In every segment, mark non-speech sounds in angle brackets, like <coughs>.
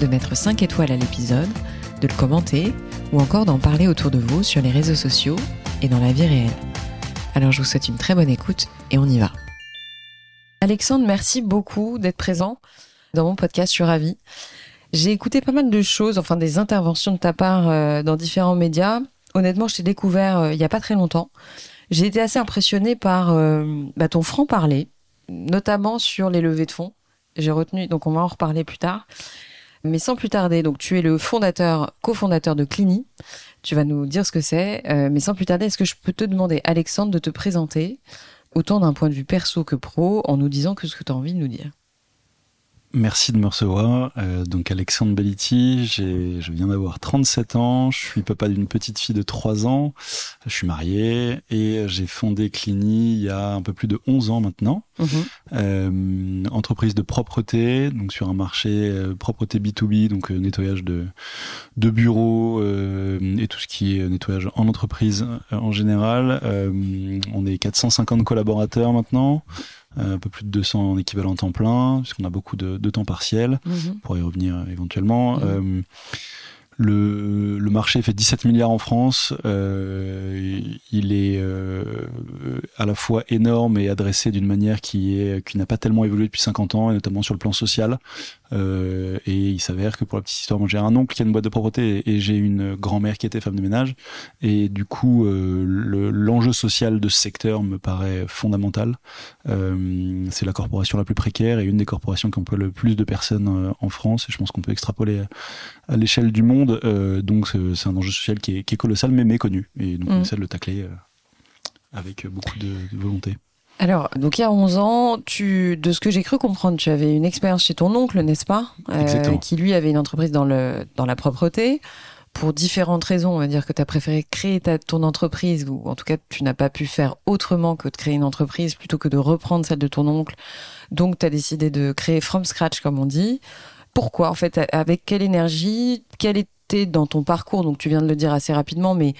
de mettre 5 étoiles à l'épisode, de le commenter ou encore d'en parler autour de vous sur les réseaux sociaux et dans la vie réelle. Alors je vous souhaite une très bonne écoute et on y va. Alexandre, merci beaucoup d'être présent dans mon podcast, je suis ravie. J'ai écouté pas mal de choses, enfin des interventions de ta part euh, dans différents médias. Honnêtement, je t'ai découvert euh, il n'y a pas très longtemps. J'ai été assez impressionnée par euh, bah, ton franc-parler, notamment sur les levées de fonds. J'ai retenu, donc on va en reparler plus tard. Mais sans plus tarder, donc tu es le fondateur, cofondateur de Clini. Tu vas nous dire ce que c'est. mais sans plus tarder, est-ce que je peux te demander, Alexandre, de te présenter autant d'un point de vue perso que pro, en nous disant que ce que tu as envie de nous dire? Merci de me recevoir. Euh, donc Alexandre Belliti, je viens d'avoir 37 ans, je suis papa d'une petite fille de 3 ans, je suis marié et j'ai fondé Clini il y a un peu plus de 11 ans maintenant. Mhm. Euh, entreprise de propreté, donc sur un marché euh, propreté B2B, donc nettoyage de, de bureaux et tout ce qui est nettoyage en entreprise en général. on est 450 collaborateurs maintenant. Euh, un peu plus de 200 en équivalent temps plein, puisqu'on a beaucoup de, temps partiel, mhm. pour y revenir euh, éventuellement. Mhm. Euh, le, le, marché fait 17 milliards en France. Euh, il est euh, à la fois énorme et adressé d'une manière qui est qui n'a pas tellement évolué depuis 50 ans, et notamment sur le plan social. Euh, et il s'avère que pour la petite histoire, moi j'ai un oncle qui a une boîte de propreté et, j'ai une grand-mère qui était femme de ménage. Et du coup, euh, l'enjeu social de ce secteur me paraît fondamental. Euh, c'est la corporation la plus précaire et une des corporations qui emploie le plus de personnes en France. Et je pense qu'on peut extrapoler à, l'échelle du monde. donc c'est un enjeu social qui est, qui est, colossal mais méconnu. Et donc on essaie de le tacler avec beaucoup de volonté. Alors, donc il y a 11 ans, tu, de ce que j'ai cru comprendre, tu avais une expérience chez ton oncle, n'est-ce pas? Euh, Qui lui avait une entreprise dans, le, dans la propreté. Pour différentes raisons, on va dire que tu as préféré créer ta, ton entreprise, ou en tout cas tu n'as pas pu faire autrement que de créer une entreprise plutôt que de reprendre celle de ton oncle. Donc tu as décidé de créer from scratch, comme on dit. Pourquoi En fait, avec quelle énergie? Quel était dans ton parcours? Donc tu viens de le dire assez rapidement, mais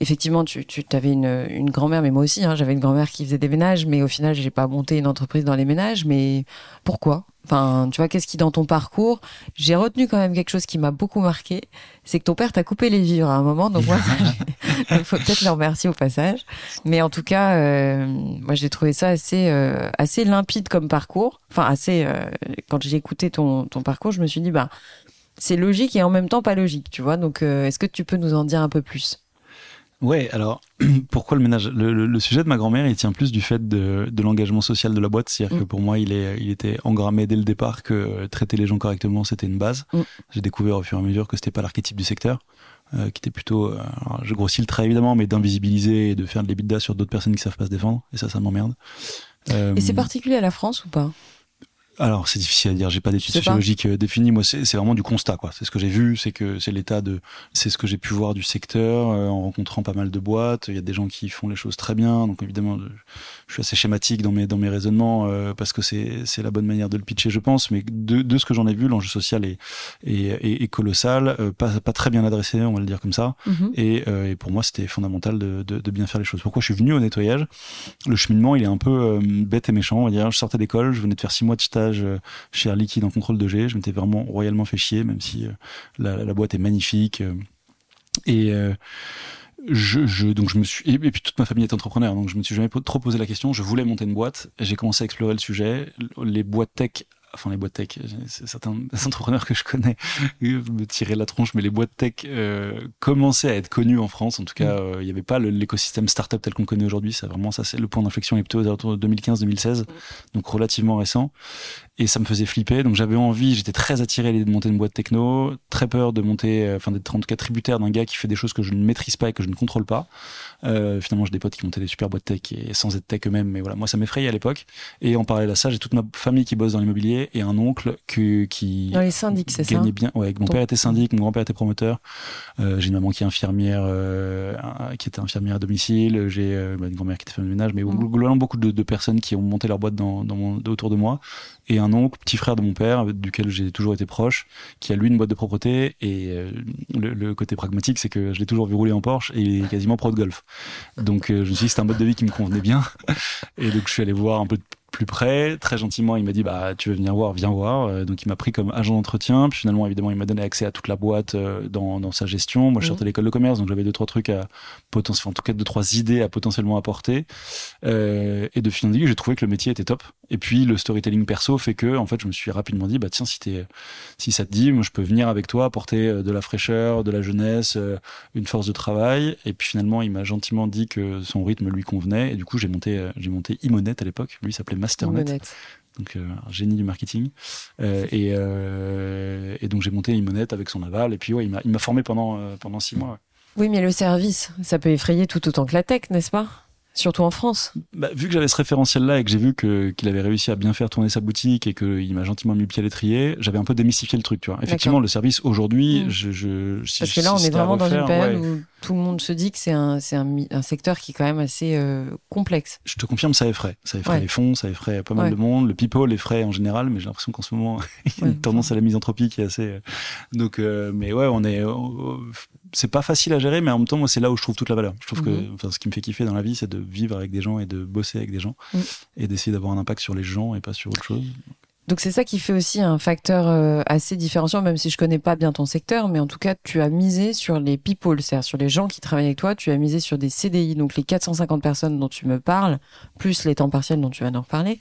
effectivement, tu, tu avais une, une grand-mère, mais moi aussi, hein, j'avais une grand-mère qui faisait des ménages, mais au final, j'ai pas monté une entreprise dans les ménages. Mais pourquoi? Enfin, tu vois, qu'est-ce qui dans ton parcours J'ai retenu quand même quelque chose qui m'a beaucoup marqué, c'est que ton père t'a coupé les vivres à un moment. Donc moi, <laughs> il <laughs> faut peut-être le remercier au passage. Mais en tout cas, euh, moi, j'ai trouvé ça assez euh, assez limpide comme parcours. Enfin, assez. Euh, quand j'ai écouté ton ton parcours, je me suis dit, bah, c'est logique et en même temps pas logique, tu vois. Donc, est-ce que tu peux nous en dire un peu plus? Ouais, alors <clears throat> pourquoi le ménage le, sujet de ma grand-mère, il tient plus du fait de, l'engagement social de la boîte, c'est-à-dire que mm. pour moi, il, est, il était engrammé dès le départ que euh, traiter les gens correctement, c'était une base. Mm. J'ai découvert au fur et à mesure que c'était pas l'archétype du secteur, euh, qui était plutôt, euh, je grossis le trait évidemment, mais d'invisibiliser et de faire de l'ébitda sur d'autres personnes qui savent pas se défendre, et ça, ça m'emmerde. et c'est particulier à la France ou pas? Alors c'est difficile à dire, j'ai pas d'études sociologiques euh, définies. Moi, c'est vraiment du constat, quoi. C'est ce que j'ai vu, c'est que c'est l'état de, c'est ce que j'ai pu voir du secteur euh, en rencontrant pas mal de boîtes. Il y a des gens qui font les choses très bien, donc évidemment, je suis assez schématique dans mes dans mes raisonnements euh, parce que c'est la bonne manière de le pitcher, je pense. Mais de, de ce que j'en ai vu, l'enjeu social est est, est, colossal, pas pas très bien adressé, on va le dire comme ça. Mm-hmm. et, et, pour moi, c'était fondamental de, de, de, bien faire les choses. Pourquoi je suis venu au nettoyage? Le cheminement, il est un peu bête et méchant. On va dire, je sortais d'école, je venais de faire six mois de stage euh, chez Air Liquide en contrôle de G. Je m'étais vraiment royalement fait chier, même si euh, la, boîte est magnifique. Euh. et je, donc je me suis et, puis toute ma famille est entrepreneur donc je me suis jamais trop posé la question je voulais monter une boîte j'ai commencé à explorer le sujet les boîtes tech enfin les boîtes tech, certains entrepreneurs que je connais <laughs> me tiraient la tronche, mais les boîtes tech euh, commençaient à être connues en France. En tout cas, mm. euh, il n'y avait pas l'écosystème startup tel qu'on connaît aujourd'hui. Ça vraiment, ça c'est le point d'inflexion est plutôt aux alentours de 2015-2016, mm. donc relativement récent. Et ça me faisait flipper. Donc j'avais envie, j'étais très attiré à l'idée de monter une boîte techno, très peur de monter, euh, enfin d'être en tout cas tributaire d'un gars qui fait des choses que je ne maîtrise pas et que je ne contrôle pas. Euh, finalement, j'ai des potes qui montaient des super boîtes tech et sans être tech eux-mêmes, mais voilà, moi ça m'effrayait à l'époque. Et en parallèle à ça, j'ai toute ma famille qui bosse dans l'immobilier et un oncle qui, qui dans les syndics, c'est ça gagnait bien. Ouais, mon père était syndic, mon grand-père était promoteur. Euh, j'ai une maman qui est infirmière, euh, qui était infirmière à domicile. J'ai bah, une grand-mère qui était femme de ménage, mais Mm. globalement beaucoup de, de personnes qui ont monté leur boîte dans, dans mon, autour de moi et un oncle, petit frère de mon père, duquel j'ai toujours été proche, qui a lui une boîte de propreté. Et euh, le, côté pragmatique, c'est que je l'ai toujours vu rouler en Porsche et il est quasiment pro de golf. Donc euh, je me suis dit que c'était un mode de vie qui me convenait bien. <laughs> Et donc je suis allé voir un peu de plus près. Très gentiment, il m'a dit bah tu veux venir voir, viens voir. Euh, donc il m'a pris comme agent d'entretien. Puis finalement, évidemment, il m'a donné accès à toute la boîte euh, dans, dans sa gestion. Moi, je Mhm. sortais de l'école de commerce, donc j'avais deux trois trucs à potentiellement, en tout cas deux trois idées à potentiellement apporter. Euh, et de aiguille, j'ai trouvé que le métier était top. Et puis le storytelling perso fait que, en fait, je me suis rapidement dit bah tiens, si t'es, si ça te dit, moi je peux venir avec toi, apporter de la fraîcheur, de la jeunesse, une force de travail. Et puis finalement, il m'a gentiment dit que son rythme lui convenait. Et du coup, j'ai monté, j'ai monté Imonet à l'époque. Lui s'appelait Masternet donc euh, un génie du marketing. Euh, et, euh, et donc j'ai monté Imonette avec son aval. Et puis ouais, il m'a, formé pendant, pendant six mois. ouais. Oui, mais le service, ça peut effrayer tout autant que la tech, n'est-ce pas? Surtout en France. Bah, vu que j'avais ce référentiel-là et que j'ai vu qu'il avait réussi à bien faire tourner sa boutique et qu'il m'a gentiment mis le pied à l'étrier, j'avais un peu démystifié le truc. Tu vois. Effectivement, le service aujourd'hui, Mm. je, je, si- Parce que là, on si est vraiment dans une période ouais. où tout le monde se dit que c'est un, un, un secteur qui est quand même assez euh, complexe. Je te confirme, ça effraie. Ça effraie Ouais. les fonds, ça effraie pas mal Ouais. de monde. Le people effraie en général, mais j'ai l'impression qu'en ce moment, <laughs> il y a Ouais. une tendance à la misanthropie qui est assez. euh, Donc, euh, mais ouais, on est. euh, c'est pas facile à gérer, mais en même temps, moi, c'est là où je trouve toute la valeur. Je trouve Mhm. que, enfin, ce qui me fait kiffer dans la vie, c'est de vivre avec des gens et de bosser avec des gens et d'essayer d'avoir un impact sur les gens et pas sur autre chose. Donc c'est ça qui fait aussi un facteur euh, assez différenciant, même si je connais pas bien ton secteur, mais en tout cas tu as misé sur les people, c'est-à-dire sur les gens qui travaillent avec toi, tu as misé sur des CDI, donc les 450 personnes dont tu me parles, plus les temps partiels dont tu vas nous reparler.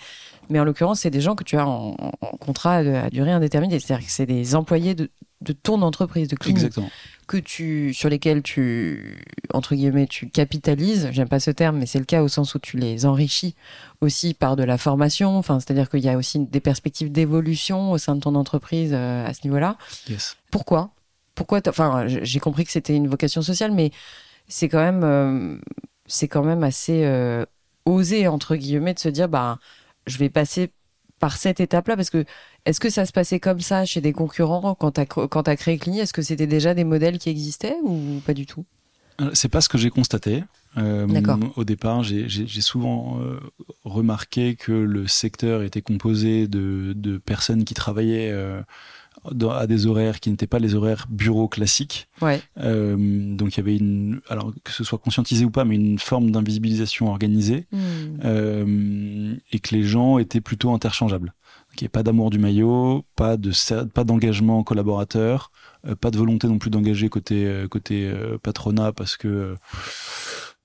Mais en l'occurrence, c'est des gens que tu as en, en- en contrat à durée indéterminée, c'est-à-dire que c'est des employés de, de ton entreprise, de clinique, Exactement. que tu, sur lesquels tu, entre guillemets, tu capitalises. J'aime pas ce terme, mais c'est le cas au sens où tu les enrichis aussi par de la formation. Enfin, c'est-à-dire qu'il y a aussi des perspectives d'évolution au sein de ton entreprise euh, à ce niveau-là. Yes. Pourquoi? Pourquoi Enfin, j'ai compris que c'était une vocation sociale, mais c'est quand même, euh, c'est quand même assez euh, osé entre guillemets de se dire, bah, je vais passer par cette étape-là parce que est-ce que ça se passait comme ça chez des concurrents quand tu as, quand as créé Clini? Est-ce que c'était déjà des modèles qui existaient ou pas du tout? Euh, C'est pas ce que j'ai constaté. Euh. Au départ, j'ai- souvent euh, remarqué que le secteur était composé de, de personnes qui travaillaient euh, dans- à des horaires qui n'étaient pas les horaires bureau classiques. Ouais. Donc il y avait une, alors que ce soit conscientisé ou pas, mais une forme d'invisibilisation organisée euh, et que les gens étaient plutôt interchangeables. N'y avait pas d'amour du maillot, pas de pas d'engagement collaborateur, euh, pas de volonté non plus d'engager côté euh, côté euh, patronat parce que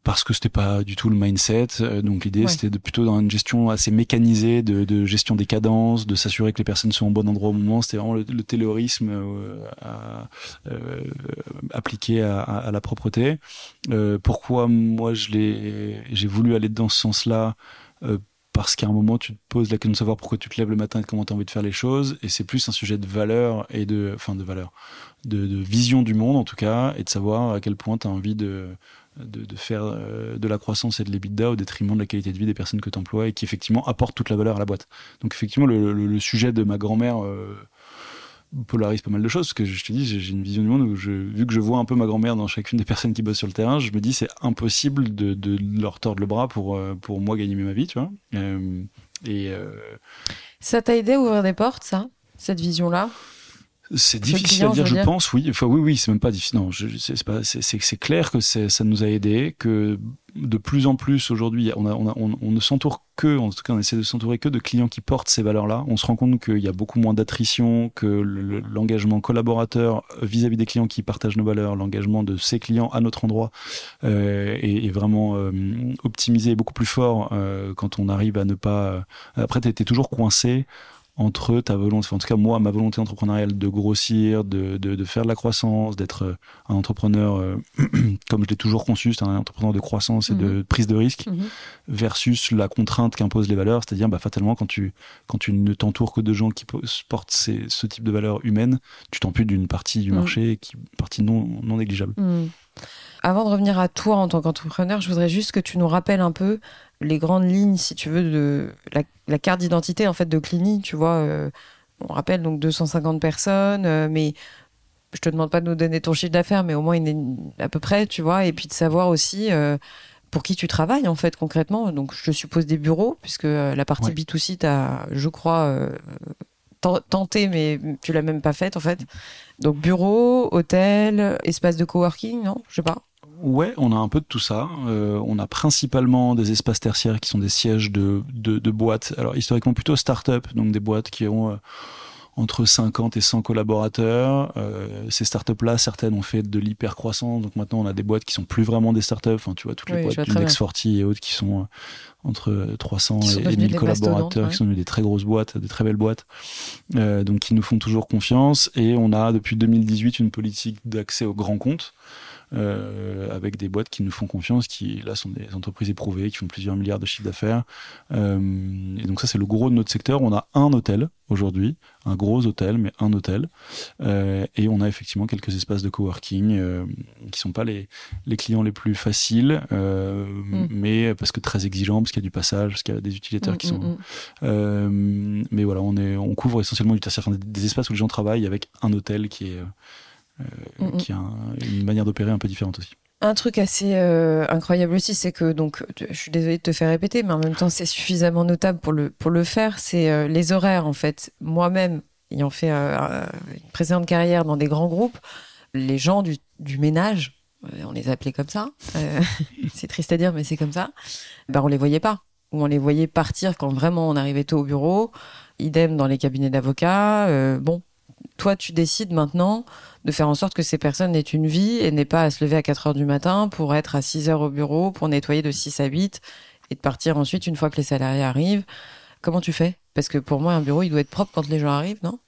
parce que c'était pas du tout le mindset. Donc l'idée Ouais. c'était de, plutôt dans une gestion assez mécanisée de, de gestion des cadences, de s'assurer que les personnes sont au bon endroit au moment. C'était vraiment le, le taylorisme à- euh, appliqué à, à- à la propreté. Euh, pourquoi moi je l'ai j'ai voulu aller dans ce sens-là euh, parce qu'à un moment, tu te poses la question de savoir pourquoi tu te lèves le matin et comment tu as envie de faire les choses. Et c'est plus un sujet de valeur et de, enfin, de valeur, de, vision du monde, en tout cas, et de savoir à quel point tu as envie de, de, faire euh, de la croissance et de l'EBITDA au détriment de la qualité de vie des personnes que tu emploies et qui, effectivement, apportent toute la valeur à la boîte. Donc, effectivement, le sujet de ma grand-mère, euh, polarise pas mal de choses parce que je te dis j'ai une vision du monde où je, vu que je vois un peu ma grand-mère dans chacune des personnes qui bossent sur le terrain je me dis c'est impossible de, de leur tordre le bras pour euh, pour moi gagner ma vie tu vois. Euh, et euh, Ça t'a aidé à ouvrir des portes, ça Cette vision-là? C'est le difficile client, à dire je je, veux dire. pense oui. Enfin oui oui c'est même pas difficile non c'est clair que ça nous a aidé que de plus en plus aujourd'hui on ne s'entoure que en tout cas on essaie de s'entourer que de clients qui portent ces valeurs là on se rend compte qu'il y a beaucoup moins d'attrition que le- le- l'engagement collaborateur vis-à-vis des clients qui partagent nos valeurs l'engagement de ces clients à notre endroit euh, est, vraiment euh, optimisé et beaucoup plus fort euh, quand on arrive à ne pas après t'es t'es toujours coincé entre ta volonté, en tout cas moi, ma volonté entrepreneuriale de grossir, de, de, de faire de la croissance, d'être euh, un entrepreneur euh, <clears throat> comme je l'ai toujours conçu, c'est un entrepreneur de croissance et de Mhm. prise de risque, Mhm. versus la contrainte qu'imposent les valeurs, c'est-à-dire bah, fatalement quand tu, quand tu ne t'entoures que de gens qui po- portent ces, ce type de valeurs humaines, tu t'amputes d'une partie du Mhm. marché, qui partie non, non négligeable. Avant de revenir à toi en tant qu'entrepreneur, je voudrais juste que tu nous rappelles un peu les grandes lignes, si tu veux, de la, la carte d'identité en fait de Clini. Tu vois, euh, on rappelle donc 250 personnes, euh, mais je te demande pas de nous donner ton chiffre d'affaires, mais au moins une, à peu près, tu vois, et puis de savoir aussi euh, pour qui tu travailles en fait concrètement. Donc je suppose des bureaux, puisque la partie Ouais. B2C, tu as, je crois, tenté, mais tu l'as même pas faite en fait. Donc bureau, hôtel, espace de coworking, non? Je sais pas. Ouais, on a un peu de tout ça. Euh, on a principalement des espaces tertiaires qui sont des sièges de, de, de boîtes. Alors historiquement plutôt start-up, donc des boîtes qui ont euh, entre 50 et 100 collaborateurs. Euh, ces startups-là, certaines ont fait de l'hyper-croissance. Donc maintenant, on a des boîtes qui sont plus vraiment des startups. Enfin, tu vois, toutes les Oui, boîtes Next 40 et autres qui sont euh, entre 300 Qui sont et, et devenues 1000 des collaborateurs, qui sont devenus des très grosses boîtes, des très belles boîtes. Euh, donc qui nous font toujours confiance. Et on a depuis 2018 une politique d'accès aux grands comptes. Euh, avec des boîtes qui nous font confiance, qui là sont des entreprises éprouvées, qui font plusieurs milliards de chiffres d'affaires. Euh, et donc ça c'est le gros de notre secteur. On a un hôtel aujourd'hui, un gros hôtel, mais un hôtel. Euh, et on a effectivement quelques espaces de coworking qui sont pas les, les clients les plus faciles, Mm. mais parce que très exigeants, parce qu'il y a du passage, parce qu'il y a des utilisateurs qui Mm, sont. mm, mais voilà, on est, on couvre essentiellement du des espaces où les gens travaillent avec un hôtel qui est, euh, qui a un- une manière d'opérer un peu différente aussi. Un truc assez euh, incroyable aussi, c'est que donc, je suis désolée de te faire répéter, mais en même temps, c'est suffisamment notable pour le pour le faire. C'est euh, les horaires en fait. Moi-même, ayant fait euh, une précédente carrière dans des grands groupes, les gens du, du ménage, on les appelait comme ça. <laughs> c'est triste à dire, mais c'est comme ça. Ben on les voyait pas, ou on les voyait partir quand vraiment on arrivait tôt au bureau. Idem dans les cabinets d'avocats. bon, toi, tu décides maintenant de faire en sorte que ces personnes aient une vie et n'aient pas à se lever à 4 heures du matin pour être à 6 heures au bureau, pour nettoyer de 6 à 8 et de partir ensuite une fois que les salariés arrivent. Comment tu fais? Parce que pour moi, un bureau, il doit être propre quand les gens arrivent, non?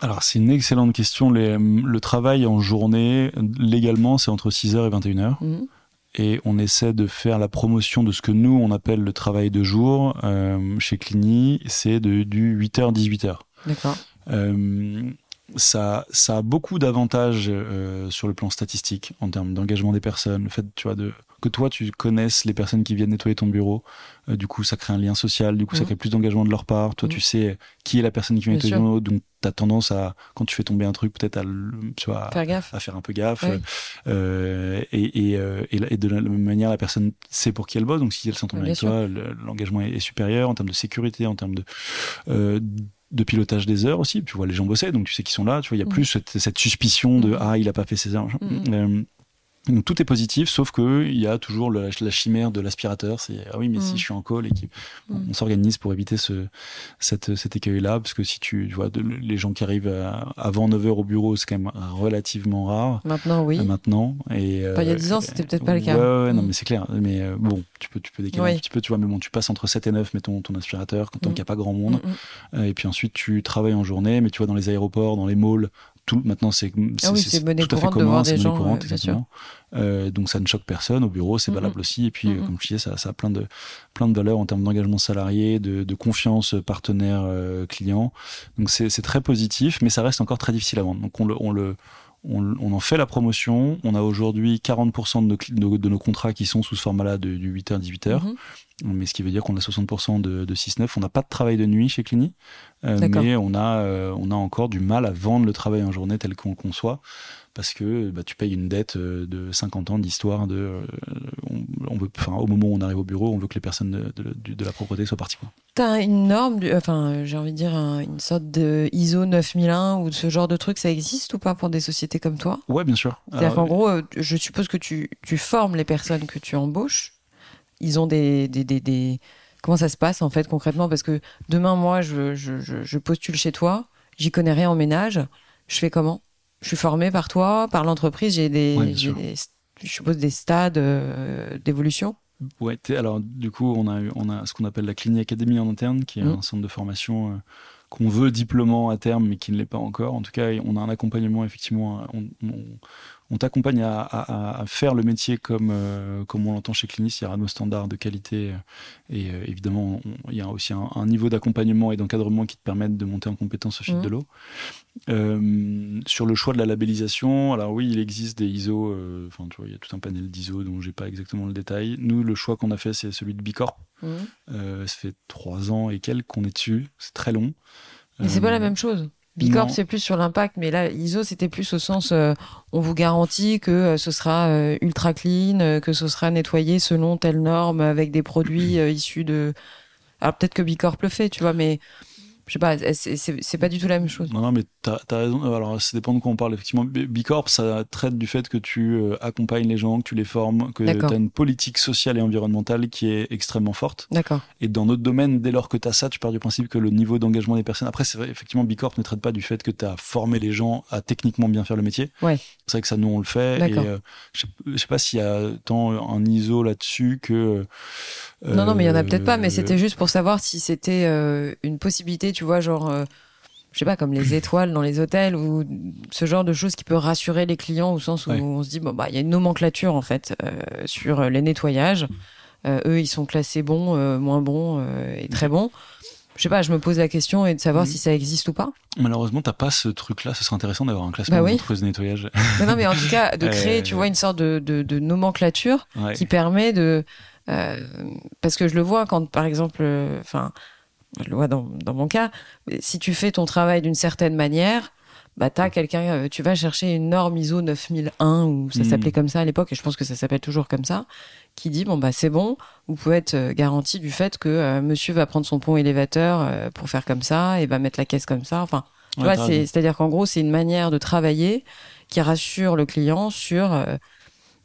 Alors, c'est une excellente question. Les- le travail en journée, légalement, c'est entre 6h et 21h. Mhm. Et on essaie de faire la promotion de ce que nous, on appelle le travail de jour. Euh, chez Clini, c'est de, du 8h-18h. D'accord. Euh, ça, ça a beaucoup d'avantages euh, sur le plan statistique en termes d'engagement des personnes. Le fait, tu vois, de que toi tu connaisses les personnes qui viennent nettoyer ton bureau, euh, du coup ça crée un lien social, du coup ça Mhm. crée plus d'engagement de leur part. Toi tu sais qui est la personne qui vient nettoyer ton bureau, donc t'as tendance à quand tu fais tomber un truc peut-être à, tu vois, Faire gaffe. à faire un peu gaffe. Euh, et, et, euh, et, et de la même manière, la personne sait pour qui elle bosse. Donc, si elle s'entend bien avec toi, le- l'engagement est, est supérieur en termes de sécurité, en termes de, euh, de pilotage des heures aussi. Tu vois les gens bosser, donc tu sais qu'ils sont là. Tu vois, il y a Mhm. plus cette, cette suspicion de Mhm. ah, il a pas fait ses heures. Euh, donc tout est positif, sauf que il y a toujours la chimère de l'aspirateur. C'est ah oui, mais si je suis en call et qu'il- Mhm. on s'organise pour éviter ce, cette, cet écueil-là, parce que si tu, tu vois de- les gens qui arrivent à- avant 9h au bureau, c'est quand même relativement rare. Maintenant, oui. euh, maintenant et Enfin, il y a euh, 10 ans, c'était peut-être pas le cas. Ouais, ouais, ouais, non Mm. mais c'est clair mais euh, bon tu peux tu peux décaler Oui. un petit peu tu vois mais bon tu passes entre 7 et 9 mettons ton aspirateur quand tant Mm. qu'il n'y a pas grand monde Mm, mm. Euh, et puis ensuite tu travailles en journée mais tu vois dans les aéroports dans les malls tout maintenant c'est Ah oui, tout à fait commun c'est monnaie gens, courante, euh, exactement. Euh, donc ça ne choque personne au bureau c'est Mm, valable aussi et puis euh, Mm, mm. comme je disais ça, ça a plein de plein de valeurs en termes d'engagement salarié de, de confiance partenaire euh, client donc c'est très positif mais ça reste encore très difficile à vendre donc on le on le on, on en fait la promotion. On a aujourd'hui 40% de nos, de, de nos contrats qui sont sous ce format-là de- du 8h, 18h. Mhm. Mais ce qui veut dire qu'on a 60% de, de 6-9. On n'a pas de travail de nuit chez Clini. euh, mais on a, euh, on a encore du mal à vendre le travail en journée tel qu'on le conçoit. Parce que bah, tu payes une dette euh, de 50 ans d'histoire de. euh, on, on veut, au moment où on arrive au bureau, on veut que les personnes de, de- de- de la propreté soient parties. quoi. T'as une norme, enfin, j'ai envie de dire un- une sorte de ISO 9001 ou ce genre de truc, ça existe ou pas pour des sociétés comme toi? Ouais, bien sûr. C'est-à-dire qu'en gros, je suppose que tu, tu formes les personnes que tu embauches. Ils ont des, des, des, des- Comment ça se passe en fait concrètement? Parce que demain, moi, je, je, je, postule chez toi, j'y connais rien en ménage. Je fais comment? Je suis formé par toi, par l'entreprise, j'ai des, Ouais, je suppose des stades euh, d'évolution. Ouais, alors du coup, on a, on a ce qu'on appelle la Clinique Academy en interne, qui est mmh. un centre de formation euh, qu'on veut diplômant à terme, mais qui ne l'est pas encore. En tout cas, on a un accompagnement, effectivement. On, on t'accompagne à, faire le métier comme, euh, comme on l'entend chez Clinis. Il y aura nos standards de qualité euh, et euh, évidemment, il y a aussi un, niveau d'accompagnement et d'encadrement qui te permettent de monter en compétence au fil mmh. de l'eau. sur le choix de la labellisation, alors oui, il existe des ISO, enfin tu vois, il y a tout un panel d'ISO dont j'ai pas exactement le détail. Nous, le choix qu'on a fait, c'est celui de Bicorp. Mmh. ça fait trois ans et quelques qu'on est dessus, c'est très long. Mais c'est pas la même chose. Bicorp, c'est plus sur l'impact, mais là, ISO, c'était plus au sens, euh, on vous garantit que euh, ce sera euh, ultra clean, que ce sera nettoyé selon telle norme, avec des produits <clears throat> issus de... Alors peut-être que Bicorp le fait, tu vois, mais je sais pas, c'est pas du tout la même chose. Non, non, mais t'as as raison. Alors, ça dépend de quoi on parle. Effectivement, Bicorp, ça traite du fait que tu euh, accompagnes les gens, que tu les formes, que tu as une politique sociale et environnementale qui est extrêmement forte. D'accord. Et dans notre domaine, dès lors que tu as ça, tu pars du principe que le niveau d'engagement des personnes. Après, c'est effectivement, Bicorp ne traite pas du fait que tu as formé les gens à techniquement bien faire le métier. Ouais. C'est vrai que ça, nous, on le fait. Et euh, je, sais, sais pas s'il y a tant un ISO là-dessus que. Non, non, mais il y en a peut-être pas, mais c'était juste pour savoir si c'était euh, une possibilité, tu vois, genre, euh, je sais pas, comme les <coughs> étoiles dans les hôtels ou ce genre de choses qui peut rassurer les clients au sens où on se dit, bon, bah, il y a une nomenclature, en fait, euh, sur les nettoyages. eux, ils sont classés bons, moins bons et très bons. Je sais pas, je me pose la question et de savoir mm. si ça existe ou pas. Malheureusement, t'as pas ce truc-là. Ce serait intéressant d'avoir un classement bah de nettoyage. non, mais en tout cas, de <laughs> créer, tu vois, une sorte de, de, nomenclature qui permet de, parce que je le vois quand, par exemple, enfin, je le vois dans, dans, mon cas, si tu fais ton travail d'une certaine manière, bah t'as quelqu'un, euh, tu vas chercher une norme ISO 9001 ou ça hmm. s'appelait comme ça à l'époque et je pense que ça s'appelle toujours comme ça, qui dit bon bah c'est bon, vous pouvez être euh, garanti du fait que euh, Monsieur va prendre son pont élévateur pour faire comme ça et va mettre la caisse comme ça. Enfin, c'est à dire qu'en gros c'est une manière de travailler qui rassure le client sur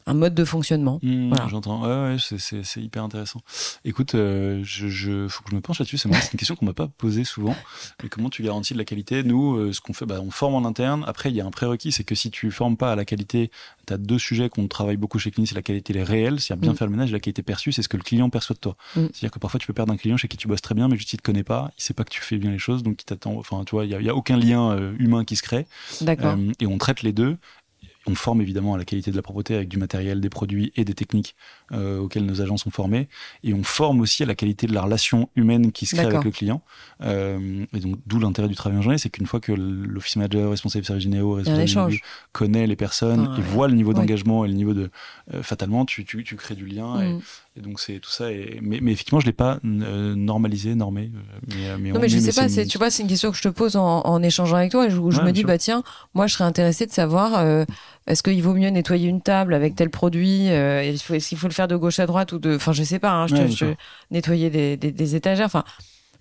un mode de fonctionnement. Mmh, j'entends. Ouais, ouais c'est hyper intéressant. Écoute, euh, je, je, faut que je me penche là-dessus. C'est une question qu'on m'a pas posée souvent. Mais comment tu garantis de la qualité? Nous, euh, ce qu'on fait, bah, on forme en interne. Après, il y a un prérequis, c'est que si tu formes pas à la qualité, tu as deux sujets qu'on travaille beaucoup chez Clinique, c'est la qualité réelle, c'est-à-dire bien mmh. faire le ménage, et la qualité perçue, c'est ce que le client perçoit de toi. Mmh. C'est-à-dire que parfois tu peux perdre un client chez qui tu bosses très bien, mais juste il te connaît pas, il sait pas que tu fais bien les choses, donc il t'attend. Enfin, tu vois, il y, a aucun lien euh, humain qui se crée. D'accord. et on traite les deux on forme évidemment à la qualité de la propreté avec du matériel, des produits et des techniques euh, auxquelles nos agents sont formés. Et on forme aussi à la qualité de la relation humaine qui se crée avec le client. Euh, et donc, d'où l'intérêt du travail en journée, c'est qu'une fois que l'office manager, responsable service généraux, responsable connaît les personnes et voit le niveau d'engagement et le niveau de... Euh, fatalement, tu, tu, tu, crées du lien. Et, mm. Et donc c'est tout ça. Et... Mais, mais, effectivement, je l'ai pas euh, normalisé, normé. Euh, mais, euh, mais non, mais je sais pas. C'est, tu vois, c'est une question que je te pose en, en échangeant avec toi. Et je, je me dis, bah tiens, moi, je serais intéressé de savoir euh, est-ce qu'il vaut mieux nettoyer une table avec tel produit Est-ce qu'il faut le faire de gauche à droite ou de, enfin, je sais pas. Hein, je, je, nettoyer des, des, des étagères. Enfin,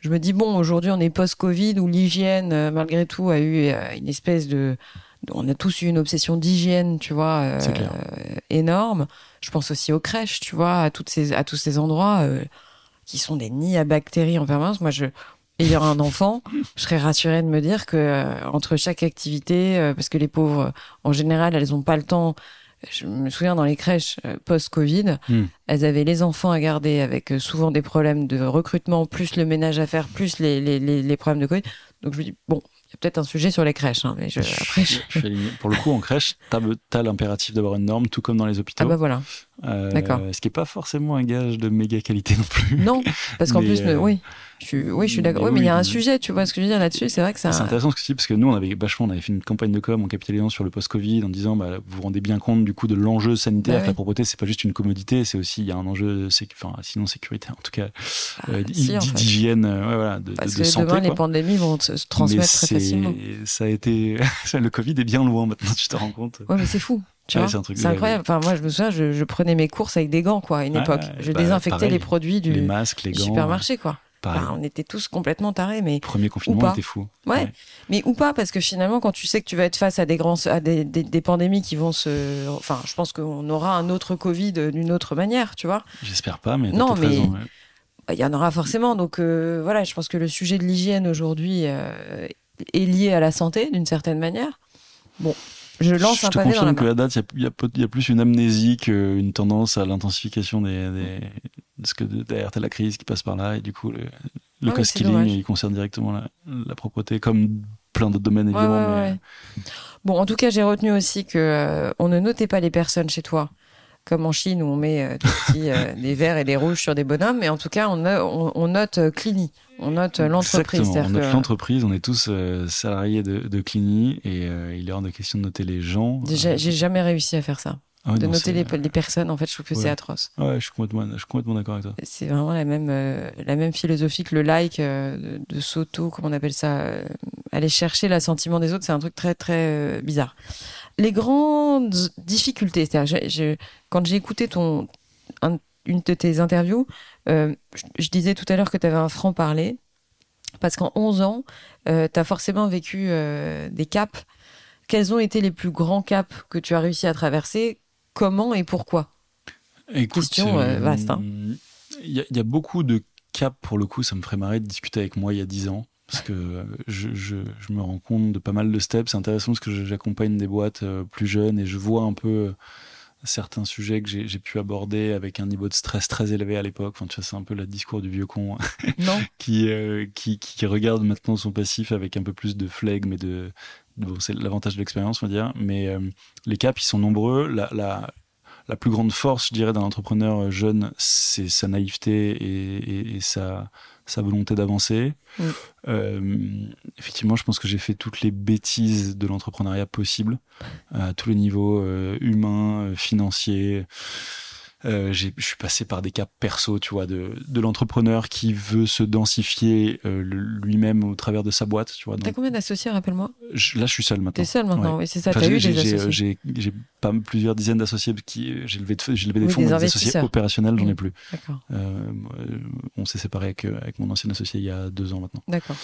je me dis bon, aujourd'hui, on est post-Covid où l'hygiène, malgré tout, a eu une espèce de on a tous eu une obsession d'hygiène, tu vois, euh, énorme. Je pense aussi aux crèches, tu vois, à toutes ces, à tous ces endroits euh, qui sont des nids à bactéries en permanence. Moi, je, ayant un enfant, je serais rassurée de me dire que euh, entre chaque activité, parce que les pauvres, en général, elles ont pas le temps. Je me souviens dans les crèches post-Covid, hmm. elles avaient les enfants à garder avec souvent des problèmes de recrutement, plus le ménage à faire, plus les, les, les, les problèmes de Covid. Donc je me dis, bon, peut-être un sujet sur les crèches. Hein, mais je, <laughs> après, Pour le coup, en crèche, tu as, l'impératif d'avoir une norme, tout comme dans les hôpitaux. Ah bah voilà. Euh, D'accord. Ce qui n'est pas forcément un gage de méga qualité non plus. Non, parce qu'en <laughs> plus, euh, oui. Je oui, je suis d'accord. Oui, mais il y a un sujet, tu vois ce que je veux dire là-dessus. C'est vrai que ça. C'est intéressant ce que tu dis, parce que nous, on avait vachement, on avait fait une campagne de com en capitalisant sur le post-Covid en disant, bah, vous vous rendez bien compte du coup de l'enjeu sanitaire. Bah la propreté, c'est pas juste une commodité, c'est aussi, il y a un enjeu, enfin, sinon sécuritaire, en tout cas, ah, euh, d'hygiène, voilà, de, parce de, que santé. Demain, les pandémies vont se transmettre très facilement. Ça a été, <laughs> le Covid est bien loin maintenant, tu te rends compte. Ouais, mais c'est fou c'est incroyable. Enfin, moi, je me souviens, je, prenais mes courses avec des gants, quoi, à une époque. Je bah, désinfectais les produits du, supermarché, quoi. On était tous complètement tarés, mais. Premier confinement était fou. Ouais. Mais ou pas, parce que finalement, quand tu sais que tu vas être face à des grands, à des, des, pandémies qui vont se, enfin, je pense qu'on aura un autre Covid d'une autre manière, tu vois. J'espère pas, mais. Non, mais. Bah, il y en aura forcément. Donc euh, voilà, je pense que le sujet de l'hygiène aujourd'hui euh, est lié à la santé d'une certaine manière. Bon, Je lance je un te pavé dans la confirme que à date, il y a- y, y plus une amnésie qu'une tendance à l'intensification des, des, parce que derrière t'as la crise qui passe par là et du coup le, le Ah cost killing il concerne directement la, la propreté comme plein d'autres domaines Ouais, évidemment. ouais, mais, ouais. Bon, en tout cas, j'ai retenu aussi que euh, on ne notait pas les personnes chez toi, comme en Chine où on met euh, des, petits, euh, <laughs> des verts et des rouges sur des bonhommes, mais en tout cas, on, no- on, on note euh, Clini, on note l'entreprise. Notre que- l'entreprise, on est tous salariés de, de Clini et il est hors de question de noter les gens. J'ai jamais réussi à faire ça. Ah de non, noter les, les personnes, en fait, je trouve que Ouais. c'est atroce. Ouais, je suis complètement, je suis complètement d'accord avec toi. C'est vraiment la même, euh, la même philosophie que le like, euh, de, de s'auto, comment on appelle ça, euh, aller chercher l'assentiment des autres, c'est un truc très très bizarre. Les grandes difficultés, c'est-à-dire, quand j'ai écouté ton, un- une de tes interviews, je, je disais tout à l'heure que tu avais un franc-parler, parce qu'en 11 ans, tu as forcément vécu des caps. Quels ont été les plus grands caps que tu as réussi à traverser? Comment et pourquoi Écoute, Question, euh, vaste, hein. Il y, a- il y a beaucoup de caps, pour le coup, ça me ferait marrer de discuter avec moi il y a 10 ans. Parce que euh, je, je- je me rends compte de pas mal de steps. C'est intéressant parce que j'accompagne des boîtes euh, plus jeunes et je vois un peu euh, certains sujets que j'ai j'ai pu aborder avec un niveau de stress très élevé à l'époque. Enfin, tu vois, c'est un peu le discours du vieux con Non <laughs> qui, euh, qui, qui regarde maintenant son passif avec un peu plus de flegme et de. C'est l'avantage de l'expérience, on va dire. Mais euh, les caps, ils sont nombreux. La, la, la plus grande force, je dirais, d'un entrepreneur jeune, c'est sa naïveté et, et- et sa, sa volonté d'avancer. Euh, effectivement, je pense que j'ai fait toutes les bêtises de l'entrepreneuriat possible, à tous les niveaux euh, humains, financiers. Euh, je suis passé par des cas perso, tu vois, de, de l'entrepreneur qui veut se densifier euh, lui-même au travers de sa boîte, tu vois. T'as combien d'associés, rappelle-moi? Là, je suis seul maintenant. T'es seul maintenant, Ouais. oui, c'est ça, Enfin, t'as eu des associés. J'ai pas plusieurs dizaines d'associés qui j'ai levé, de- levé des fonds, des des associés opérationnels, j'en ai plus. D'accord, Euh, euh, on s'est séparé avec, euh, avec mon ancien associé il y a deux ans maintenant. d'accord.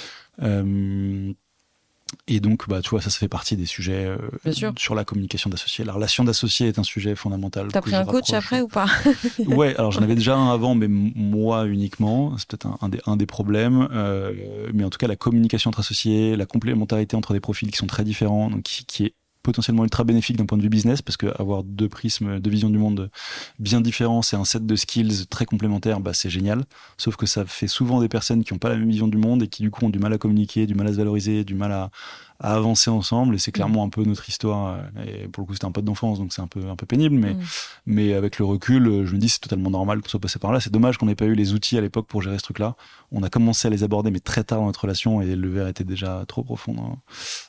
Et donc, bah, tu vois, ça, ça fait partie des sujets euh, Bien sûr. sur la communication d'associés. La relation d'associé est un sujet fondamental. T'as pris un coach après ou pas <laughs> Ouais, alors j'en avais déjà un avant, mais moi uniquement. C'est peut-être un, un des, un des problèmes. Euh, mais en tout cas, la communication entre associés, la complémentarité entre des profils qui sont très différents, donc qui, qui est potentiellement ultra bénéfique d'un point de vue business, parce que avoir deux prismes, deux visions du monde bien différents, c'est un set de skills très complémentaires, bah, c'est génial. Sauf que ça fait souvent des personnes qui n'ont pas la même vision du monde et qui du coup ont du mal à communiquer, du mal à se valoriser, du mal à, à avancer ensemble. Et c'est clairement un peu notre histoire. euh, Et pour le coup, c'était un pote d'enfance, donc c'est un peu, un peu pénible, mais Mm. mais avec le recul, euh, je me dis c'est totalement normal qu'on soit passé par là. C'est dommage qu'on n'ait pas eu les outils à l'époque pour gérer ce truc-là. On a commencé à les aborder, mais très tard dans notre relation, et le verre était déjà trop profond dans,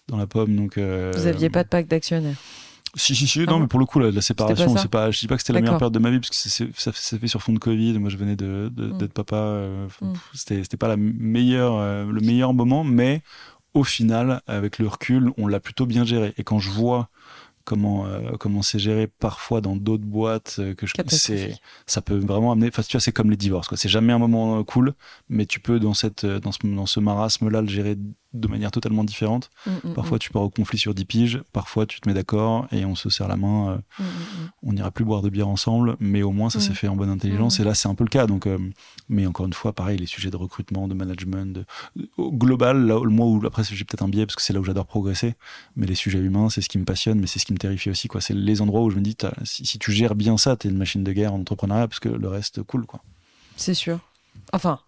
dans la pomme. Donc, euh, Vous aviez pas de pacte d'actionnaires Si, si, si. Ah non, mais pour le coup, la, la séparation, c'est pas. Je dis pas que c'était la meilleure période de ma vie, parce que c'est- ça, ça fait sur fond de Covid. Moi, je venais de de- Mm. d'être papa. euh, Mm. C'était c'était pas la meilleure, euh, le meilleur moment, mais au final, avec le recul, on l'a plutôt bien géré. Et quand je vois comment euh, comment c'est géré parfois dans d'autres boîtes euh, que je c'est ça peut vraiment amener enfin tu vois c'est comme les divorces quoi c'est jamais un moment cool mais tu peux dans cette dans ce dans ce marasme là le gérer de manière totalement différente Mm, mm, parfois tu pars au conflit sur 10 piges parfois tu te mets d'accord et on se serre la main euh, mm, mm, mm. on n'ira plus boire de bière ensemble mais au moins ça Mm. s'est fait en bonne intelligence Mm. et là c'est un peu le cas donc euh, mais encore une fois pareil les sujets de recrutement de management de, global là moi où après j'ai peut-être un biais parce que c'est là où j'adore progresser mais les sujets humains c'est ce qui me passionne mais c'est ce qui me terrifie aussi quoi c'est les endroits où je me dis si, si tu gères bien ça t'es une machine de guerre en entrepreneuriat parce que le reste cool quoi C'est sûr. Enfin,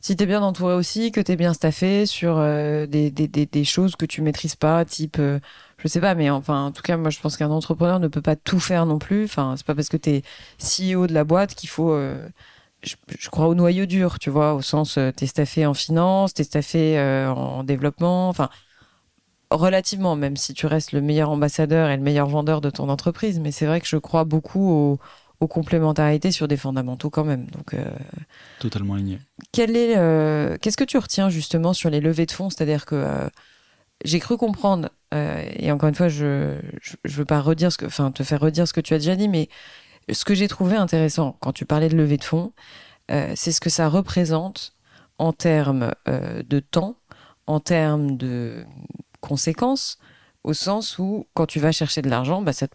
si t'es bien entouré aussi, que t'es bien staffé sur euh, des, des, des, choses que tu maîtrises pas, type, euh, je sais pas, mais enfin, en tout cas, moi, je pense qu'un entrepreneur ne peut pas tout faire non plus. Enfin, c'est pas parce que t'es CEO de la boîte qu'il faut. euh, je, je crois au noyau dur, tu vois, au sens, t'es staffé en finance, t'es staffé en développement, enfin, relativement, même si tu restes le meilleur ambassadeur et le meilleur vendeur de ton entreprise. Mais c'est vrai que je crois beaucoup aux, aux complémentarités sur des fondamentaux quand même. Donc, euh, totalement aligné quel est, euh, qu'est-ce que tu retiens justement sur les levées de fonds? C'est-à-dire que euh, j'ai cru comprendre, et encore une fois, je, je veux pas redire ce que, enfin, te faire redire ce que tu as déjà dit, mais ce que j'ai trouvé intéressant quand tu parlais de levée de fonds, c'est ce que ça représente en termes de temps, en termes de conséquences, au sens où quand tu vas chercher de l'argent, bah, ça te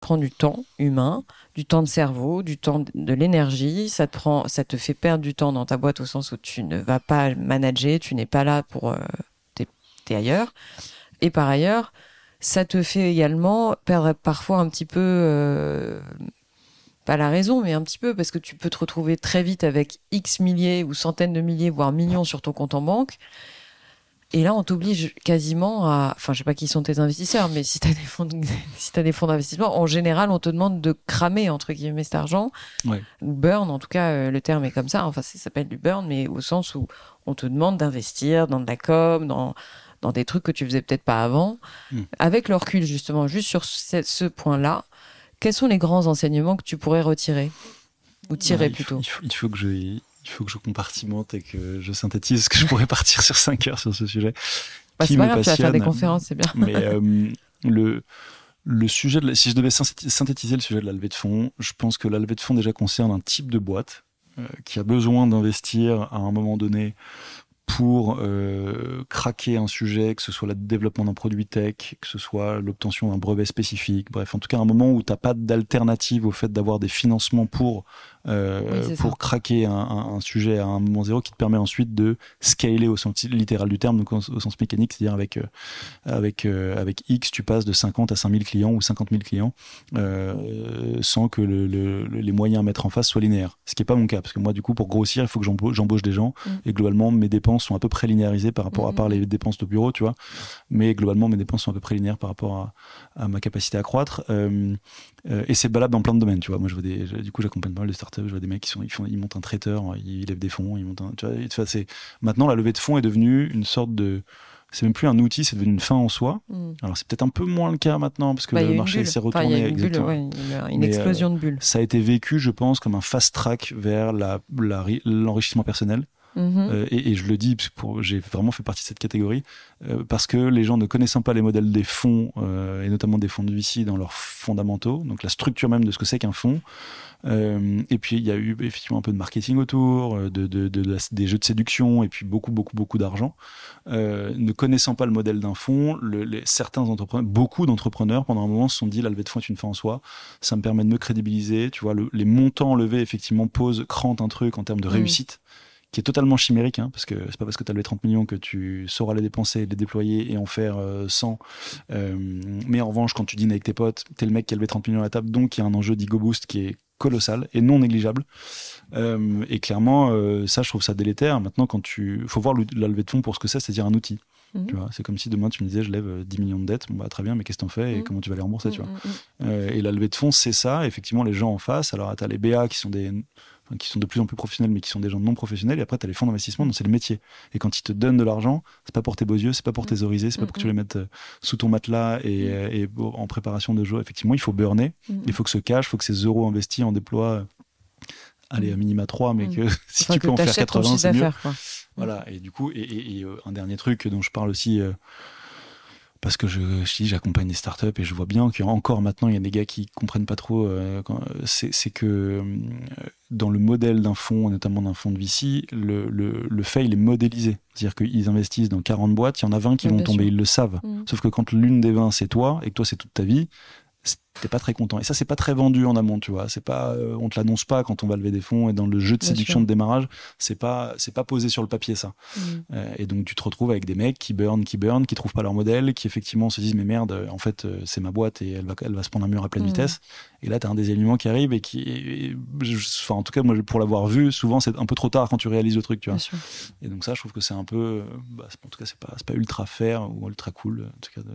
Prend du temps humain, du temps de cerveau, du temps de l'énergie. Ça te prend, ça te fait perdre du temps dans ta boîte au sens où tu ne vas pas manager, tu n'es pas là pour, euh, ailleurs. Et par ailleurs, ça te fait également perdre parfois un petit peu, euh, pas la raison, mais un petit peu parce que tu peux te retrouver très vite avec X milliers ou centaines de milliers, voire millions sur ton compte en banque. Et là, on t'oblige quasiment à, enfin, je sais pas qui sont tes investisseurs, mais si t'as des fonds, de- <laughs> si t'as des fonds d'investissement, en général, on te demande de cramer entre guillemets cet argent Ouais. ou burn. En tout cas, euh, le terme est comme ça. Enfin, ça s'appelle du burn, mais au sens où on te demande d'investir dans de la com, dans dans des trucs que tu faisais peut-être pas avant. Mm. Avec le recul, justement, juste sur ce, ce point-là, quels sont les grands enseignements que tu pourrais retirer? Ou tirer Ouais, il faut- plutôt? Il faut, il faut que je, il faut que je compartimente et que je synthétise, parce que je pourrais <laughs> partir sur 5 heures sur ce sujet. Bah, C'est pas grave, tu vas faire des conférences, c'est bien. Mais <laughs> euh, le, le sujet, de la- si je devais synthéti- synthétiser le sujet de la levée de fonds, je pense que la levée de fonds déjà concerne un type de boîte euh, qui a besoin d'investir à un moment donné pour euh, craquer un sujet, que ce soit le développement d'un produit tech, que ce soit l'obtention d'un brevet spécifique, bref, en tout cas un moment où tu n'as pas d'alternative au fait d'avoir des financements pour, euh, Oui, pour craquer un, un- un sujet à un moment zéro qui te permet ensuite de scaler au sens littéral du terme, donc au, au sens mécanique, c'est-à-dire avec, euh, avec, avec X, tu passes de 50 à 5000 clients ou 50 000 clients sans que le- le- le- les moyens à mettre en face soient linéaires. Ce qui n'est pas mon cas, parce que moi, du coup, pour grossir, il faut que j'embauche des gens Mm. et globalement, mes dépenses sont à peu près linéarisées par rapport à Mhm. part les dépenses de bureau, tu vois. Mais globalement, mes dépenses sont à peu près linéaires par rapport à, à ma capacité à croître. Euh, euh, et c'est valable dans plein de domaines, tu vois. Moi, je vois des, du coup, j'accompagne pas mal de startups. Je vois des mecs qui sont, ils font, ils montent un traiteur, ils lèvent des fonds, ils montent un, tu vois. et c'est maintenant la levée de fonds est devenue une sorte de, c'est même plus un outil, c'est devenu une fin en soi. Mm. Alors c'est peut-être un peu moins le cas maintenant parce que Bah, le marché s'est Enfin, il retourné. y a une bulle, Mais, explosion de bulles. Ça a été vécu, je pense, comme un fast track vers la- la ri- l'enrichissement personnel. Mhm. Euh, et, et je le dis, j'ai vraiment fait partie de cette catégorie, euh, parce que les gens ne connaissant pas les modèles des fonds, euh, et notamment des fonds de VC dans leurs fondamentaux, donc la structure même de ce que c'est qu'un fonds, euh, et puis il y a eu effectivement un peu de marketing autour, de, de- de la- des jeux de séduction, et puis beaucoup, beaucoup, beaucoup d'argent. Ne connaissant pas le modèle d'un fonds, le- les, certains entrepreneurs, beaucoup d'entrepreneurs, pendant un moment, se sont dit la levée de fonds est une fin en soi, ça me permet de me crédibiliser, tu vois, le- les montants levés, effectivement, posent, crantent un truc en termes de Mm. réussite qui est totalement chimérique, hein, parce que c'est pas parce que tu as levé 30 millions que tu sauras les dépenser, les déployer et en faire euh, 100. Euh, mais en revanche, quand tu dînes avec tes potes, t'es le mec qui a levé 30 millions à la table, donc il y a un enjeu d'ego boost qui est colossal et non négligeable. Euh, et clairement, euh, ça, je trouve ça délétère. Maintenant, quand tu, faut voir le- la levée de fonds pour ce que c'est, c'est-à-dire un outil. Mhm. Tu vois, c'est comme si demain tu me disais, je lève euh, 10 millions de dettes. Bon, bah, très bien, mais qu'est-ce que t'en fais et Mhm. comment tu vas les rembourser, tu vois. Euh, et la levée de fonds, c'est ça. Effectivement, les gens en face. Alors, tu as les BA qui sont des enfin, qui sont de plus en plus professionnels, mais qui sont des gens non professionnels. Et après, tu as les fonds d'investissement, donc c'est le métier. Et quand ils te donnent de l'argent, c'est pas pour tes beaux yeux, c'est pas pour thésauriser, c'est pas pour que tu les mettes euh, sous ton matelas et, euh, et pour- en préparation de jeu. Effectivement, il faut burner, Mm. il faut que ce cash, il faut que ces euros investis en déploient. euh, Allez, à minima 3, mais Mm. que <laughs> si Enfin, tu que peux en faire t'achètes ton 80, chiffre c'est mieux. quoi. Voilà, et du coup, et, et- et, euh, un dernier truc dont je parle aussi, euh, parce que je, je dis, j'accompagne des startups et je vois bien qu'il y a encore maintenant, il y a des gars qui comprennent pas trop, euh, c'est c'est que euh, dans le modèle d'un fonds, notamment d'un fonds de VC, le, le, le fail est modélisé. C'est-à-dire qu'ils investissent dans 40 boîtes, il y en a 20 qui vont tomber, sûr. ils le savent. Mm. Sauf que quand l'une des 20 c'est toi, et que toi c'est toute ta vie, t'es pas très content. Et ça, c'est pas très vendu en amont, tu vois. C'est pas, euh, on te l'annonce pas quand on va lever des fonds et dans le jeu de Bien séduction sûr. de démarrage, c'est pas, c'est pas posé sur le papier, ça. Mm. Euh, et donc tu te retrouves avec des mecs qui burn, qui burn, qui trouvent pas leur modèle, qui effectivement se disent mais merde, euh, en fait c'est ma boîte et elle va, elle va se prendre un mur à pleine Mhm. vitesse. Et là tu as un désalignement qui arrive et qui, et enfin en tout cas moi pour l'avoir vu, souvent c'est un peu trop tard quand tu réalises le truc, tu vois. Et donc ça je trouve que c'est un peu, bah, en tout cas c'est pas, c'est pas ultra fair ou ultra cool en tout cas. De...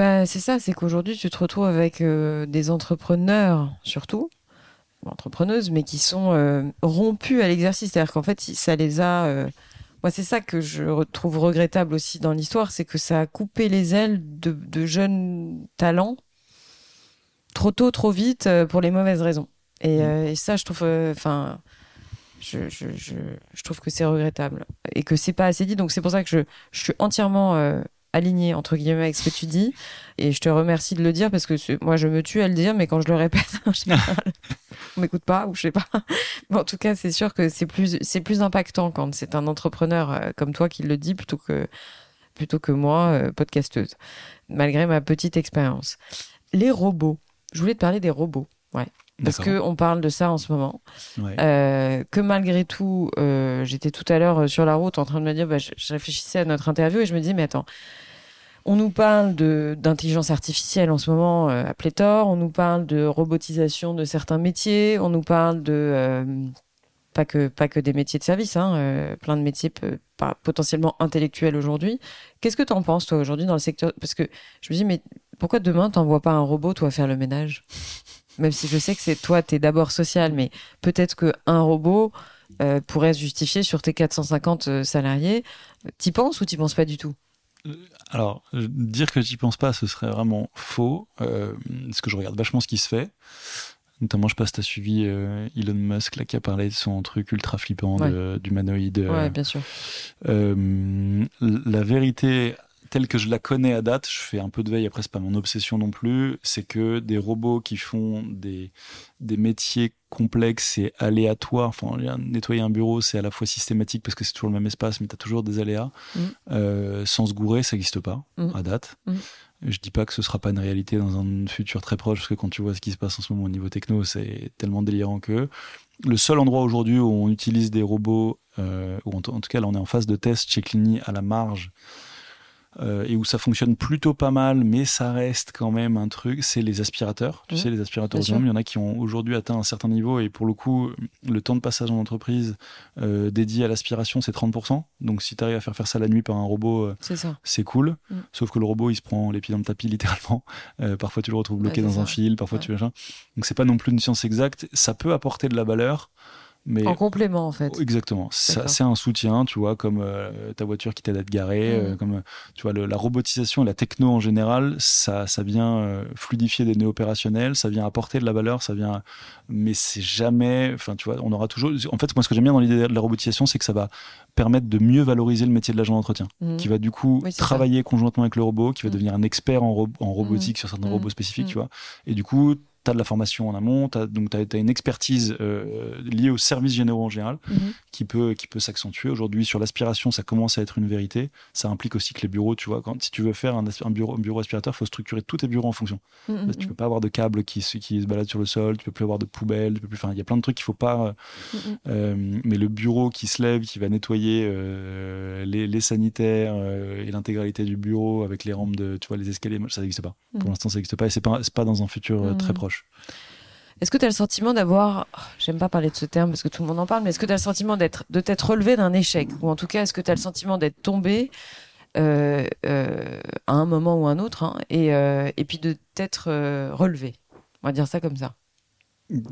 Bah, c'est ça, c'est qu'aujourd'hui, tu te retrouves avec euh, des entrepreneurs, surtout, ou entrepreneuses, mais qui sont euh, rompus à l'exercice. C'est-à-dire qu'en fait, ça les a euh, moi, c'est ça que je trouve regrettable aussi dans l'histoire, c'est que ça a coupé les ailes de, jeunes talents trop tôt, trop vite, euh, pour les mauvaises raisons. Et, mm. euh, ça, je trouve, enfin, je, je, je, trouve que c'est regrettable et que c'est pas assez dit. Donc c'est pour ça que je suis entièrement aligné entre guillemets avec ce que tu dis. Et je te remercie de le dire parce que moi je me tue à le dire mais quand je le répète <laughs> on m'écoute pas ou je sais pas. Mais en tout cas c'est sûr que c'est plus c'est plus impactant quand c'est un entrepreneur euh, comme toi qui le dit plutôt que plutôt que moi euh, podcasteuse malgré ma petite expérience. Les robots. Je voulais te parler des robots. Ouais parce que on parle de ça en ce moment. Euh, que malgré tout, euh, j'étais tout à l'heure euh, sur la route en train de me dire, bah, je, réfléchissais à notre interview et je me dis, mais attends, on nous parle d'intelligence artificielle en ce moment à pléthore, on nous parle de robotisation de certains métiers, on nous parle de pas que pas que des métiers de service, hein, plein de métiers potentiellement intellectuels aujourd'hui. Qu'est-ce que tu en penses toi aujourd'hui dans le secteur? Parce que je me dis, mais pourquoi demain t'envoies pas un robot toi faire le ménage? Même si je sais que c'est toi, tu es d'abord social, mais peut-être qu'un robot euh, pourrait se justifier sur tes 450 euh, salariés. T'y penses ou t'y penses pas du tout? Euh, alors, dire que j'y pense pas, ce serait vraiment faux, parce que je regarde vachement ce qui se fait. Notamment, je passe, tu as suivi Elon Musk là, qui a parlé de son truc ultra flippant d'humanoïde. Ouais, bien sûr. la vérité telle que je la connais à date, je fais un peu de veille, après c'est pas mon obsession non plus, c'est que des robots qui font des, des métiers complexes et aléatoires, enfin nettoyer un bureau c'est à la fois systématique parce que c'est toujours le même espace mais tu as toujours des aléas, mm. euh, sans se gourer ça n'existe pas mm. à date. Mm. Je dis pas que ce sera pas une réalité dans un futur très proche parce que quand tu vois ce qui se passe en ce moment au niveau techno c'est tellement délirant que le seul endroit aujourd'hui où on utilise des robots, euh, ou en, tout cas là on est en phase de test chez Clini à la marge, euh, et où ça fonctionne plutôt pas mal, mais ça reste quand même un truc, c'est les aspirateurs. Tu sais, les aspirateurs autonomes, il y en a qui ont aujourd'hui atteint un certain niveau, et pour le coup, le temps de passage en entreprise euh, dédié à l'aspiration, c'est 30%. Donc si tu arrives à faire faire ça la nuit par un robot, euh, c'est cool. Mm. Sauf que le robot, il se prend les pieds dans le tapis <laughs> littéralement. parfois, tu le retrouves bloqué dans un fil, parfois tu machin. Donc c'est pas non plus une science exacte. Ça peut apporter de la valeur en complément, en fait. Exactement. C'est un soutien, tu vois, comme euh, ta voiture qui t'aide à te garer, mm. euh, comme tu vois, la robotisation et la techno en général, ça, ça vient euh, fluidifier des nœuds opérationnels, ça vient apporter de la valeur, ça vient. Mais c'est jamais. Enfin, tu vois, on aura toujours. En fait, moi, ce que j'aime bien dans l'idée de la robotisation, c'est que ça va permettre de mieux valoriser le métier de l'agent d'entretien, mm. qui va du coup travailler conjointement avec le robot, qui va mm. devenir un expert en, en robotique sur certains robots spécifiques, tu vois. Et du coup, tu as de la formation en amont, donc tu as, une expertise euh, liée aux services généraux en général mhm. qui peut, qui peut s'accentuer. Aujourd'hui, sur l'aspiration, ça commence à être une vérité. Ça implique aussi que les bureaux, tu vois, quand, si tu veux faire un, un bureau, un bureau aspirateur, il faut structurer tous tes bureaux en fonction. Mhm, Parce que tu mhm. peux pas avoir de câbles qui, qui se baladent sur le sol, tu peux plus avoir de poubelles, tu peux plus. Enfin, il y a plein de trucs qu'il faut pas. Euh, mais le bureau qui se lève, qui va nettoyer euh, les, les, sanitaires et l'intégralité du bureau avec les rampes de, tu vois, les escaliers, ça n'existe pas. Pour l'instant, ça n'existe pas et c'est pas, pas dans un futur très proche. Est-ce que tu as le sentiment d'avoir, oh, j'aime pas parler de ce terme parce que tout le monde en parle, mais est-ce que tu as le sentiment d'être, de t'être relevé d'un échec? Ou en tout cas, est-ce que tu as le sentiment d'être tombé euh, euh, à un moment ou un autre hein, et, euh, et, puis de t'être relevé? On va dire ça comme ça.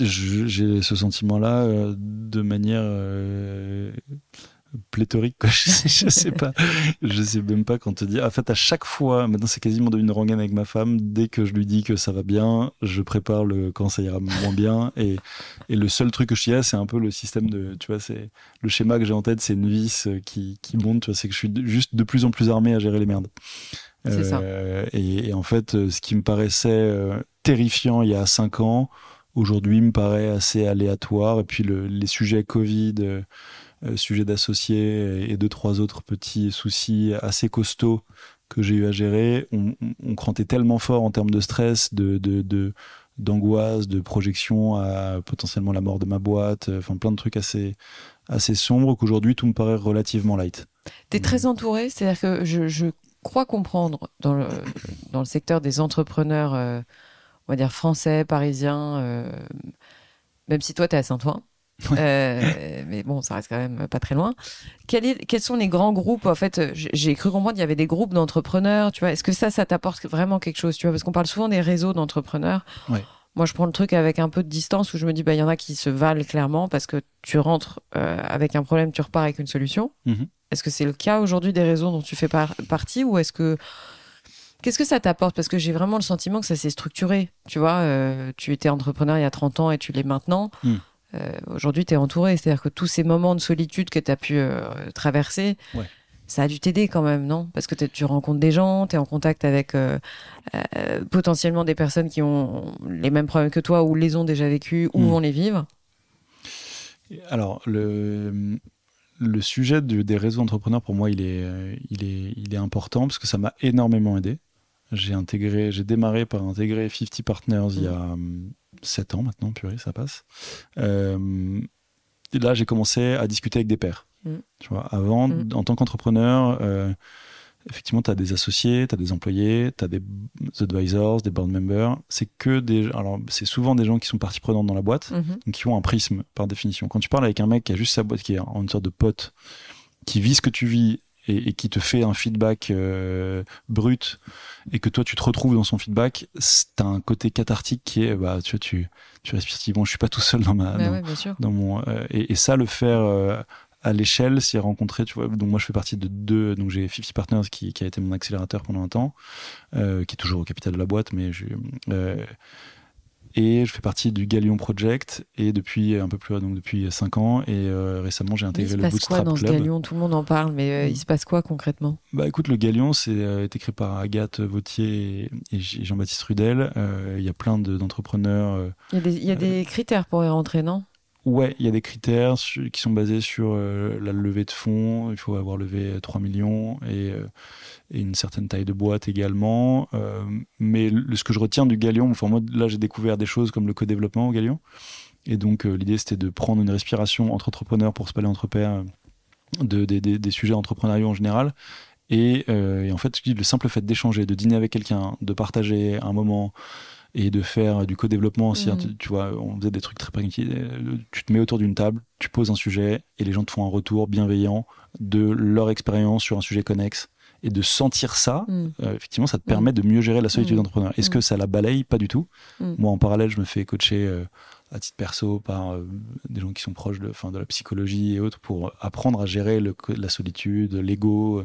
J'ai ce sentiment-là de manière pléthorique quoi. <laughs> Je, sais pas. Je sais même pas quand te dire. En fait à chaque fois maintenant c'est quasiment devenu une rengaine avec ma femme. Dès que je lui dis que ça va bien je prépare le quand ça ira moins bien. Et, et le seul truc que je dis c'est un peu le système de tu vois c'est le schéma que j'ai en tête c'est une vis qui, qui monte tu vois c'est que je suis juste de plus en plus armé à gérer les merdes. C'est ça. Euh, et, en fait ce qui me paraissait euh, terrifiant il y a cinq ans aujourd'hui me paraît assez aléatoire. Et puis le, les sujets Covid euh, euh, sujet d'associés et deux, trois autres petits soucis assez costauds que j'ai eu à gérer, on, on, crantait tellement fort en termes de stress, de, de, d'angoisse, de projection à potentiellement la mort de ma boîte, euh, enfin plein de trucs assez, assez sombres qu'aujourd'hui tout me paraît relativement light. Tu es très entouré, c'est-à-dire que je, je, crois comprendre dans le, dans le secteur des entrepreneurs, euh, on va dire français, parisiens, même si toi tu es à Saint-Ouen, euh, mais bon, ça reste quand même pas très loin. quels sont les grands groupes En fait, j'ai cru comprendre qu'il y avait des groupes d'entrepreneurs. Tu vois, est-ce que ça, ça t'apporte vraiment quelque chose Tu vois, parce qu'on parle souvent des réseaux d'entrepreneurs. Moi, je prends le truc avec un peu de distance où je me dis, bah, il y en a qui se valent clairement parce que tu rentres euh, avec un problème, tu repars avec une solution. Mhm. Est-ce que c'est le cas aujourd'hui des réseaux dont tu fais par- partie ou est-ce que. Qu'est-ce que ça t'apporte? Parce que j'ai vraiment le sentiment que ça s'est structuré. Tu vois, euh, tu étais entrepreneur il y a 30 ans et tu l'es maintenant. Mm. Euh, aujourd'hui, tu es entouré. C'est-à-dire que tous ces moments de solitude que tu as pu euh, traverser, Ouais. ça a dû t'aider quand même, non? Parce que tu rencontres des gens, tu es en contact avec euh, potentiellement des personnes qui ont les mêmes problèmes que toi ou les ont déjà vécus ou Mm. vont les vivre. Alors, le, le sujet des réseaux entrepreneurs, pour moi, il est, il, est, il est important parce que ça m'a énormément aidé. J'ai intégré, j'ai démarré par intégrer 50 Partners il y a 7 ans maintenant, purée, ça passe. Euh, et là, j'ai commencé à discuter avec des pairs. Mm. Tu vois, avant, Mm. en tant qu'entrepreneur, euh, effectivement, tu as des associés, tu as des employés, tu as des advisors, des board members. C'est que des. Alors, c'est souvent des gens qui sont partie prenante dans la boîte Mhm. donc qui ont un prisme par définition. Quand tu parles avec un mec qui a juste sa boîte, qui est en une sorte de pote, qui vit ce que tu vis et, et qui te fait un feedback euh, brut, et que toi tu te retrouves dans son feedback, c'est- t'as un côté cathartique qui est, bah, tu vois, tu, tu respires, tu dis, bon, je suis pas tout seul dans ma, Bah dans, ouais, mon, euh, et, et ça, le faire euh, à l'échelle, s'y rencontrer, tu vois. Donc moi, je fais partie de deux, donc j'ai 50 Partners qui, qui a été mon accélérateur pendant un temps, qui est toujours au capital de la boîte, mais je, et je fais partie du Galion Project et depuis un peu plus donc depuis 5 ans et euh, récemment j'ai intégré il se le passe quoi Bootstrap dans ce Club. galion? Tout le monde en parle, mais euh, il se passe quoi concrètement? Bah écoute, le Galion c'est euh, été créé par Agathe Vautier et, Jean-Baptiste Rudel. Euh, Il y a plein de- d'entrepreneurs. Il y a des, il y a des critères pour y rentrer, non? Ouais, il y a des critères qui sont basés sur euh, la levée de fonds. Il faut avoir levé 3 millions et, euh, et une certaine taille de boîte également. Euh, mais ce que je retiens du Galion, enfin moi là j'ai découvert des choses comme le co-développement au Galion. Et donc euh, l'idée c'était de prendre une respiration entre entrepreneurs pour se parler entre pairs euh, de, des- sujets entrepreneuriaux en général. Euh, et en fait, le simple fait d'échanger, de dîner avec quelqu'un, de partager un moment et de faire du co-développement aussi. Mhm. tu, tu vois, on faisait des trucs très pragmatiques. Euh, Tu te mets autour d'une table, tu poses un sujet et les gens te font un retour bienveillant de leur expérience sur un sujet connexe. Et de sentir ça, Mm. euh, effectivement, ça te permet de mieux gérer la solitude d'entrepreneur. Est-ce que ça la balaye? Pas du tout. Moi, en parallèle, je me fais coacher euh, à titre perso par euh, des gens qui sont proches de, enfin, de la psychologie et autres pour apprendre à gérer le, la solitude, l'ego,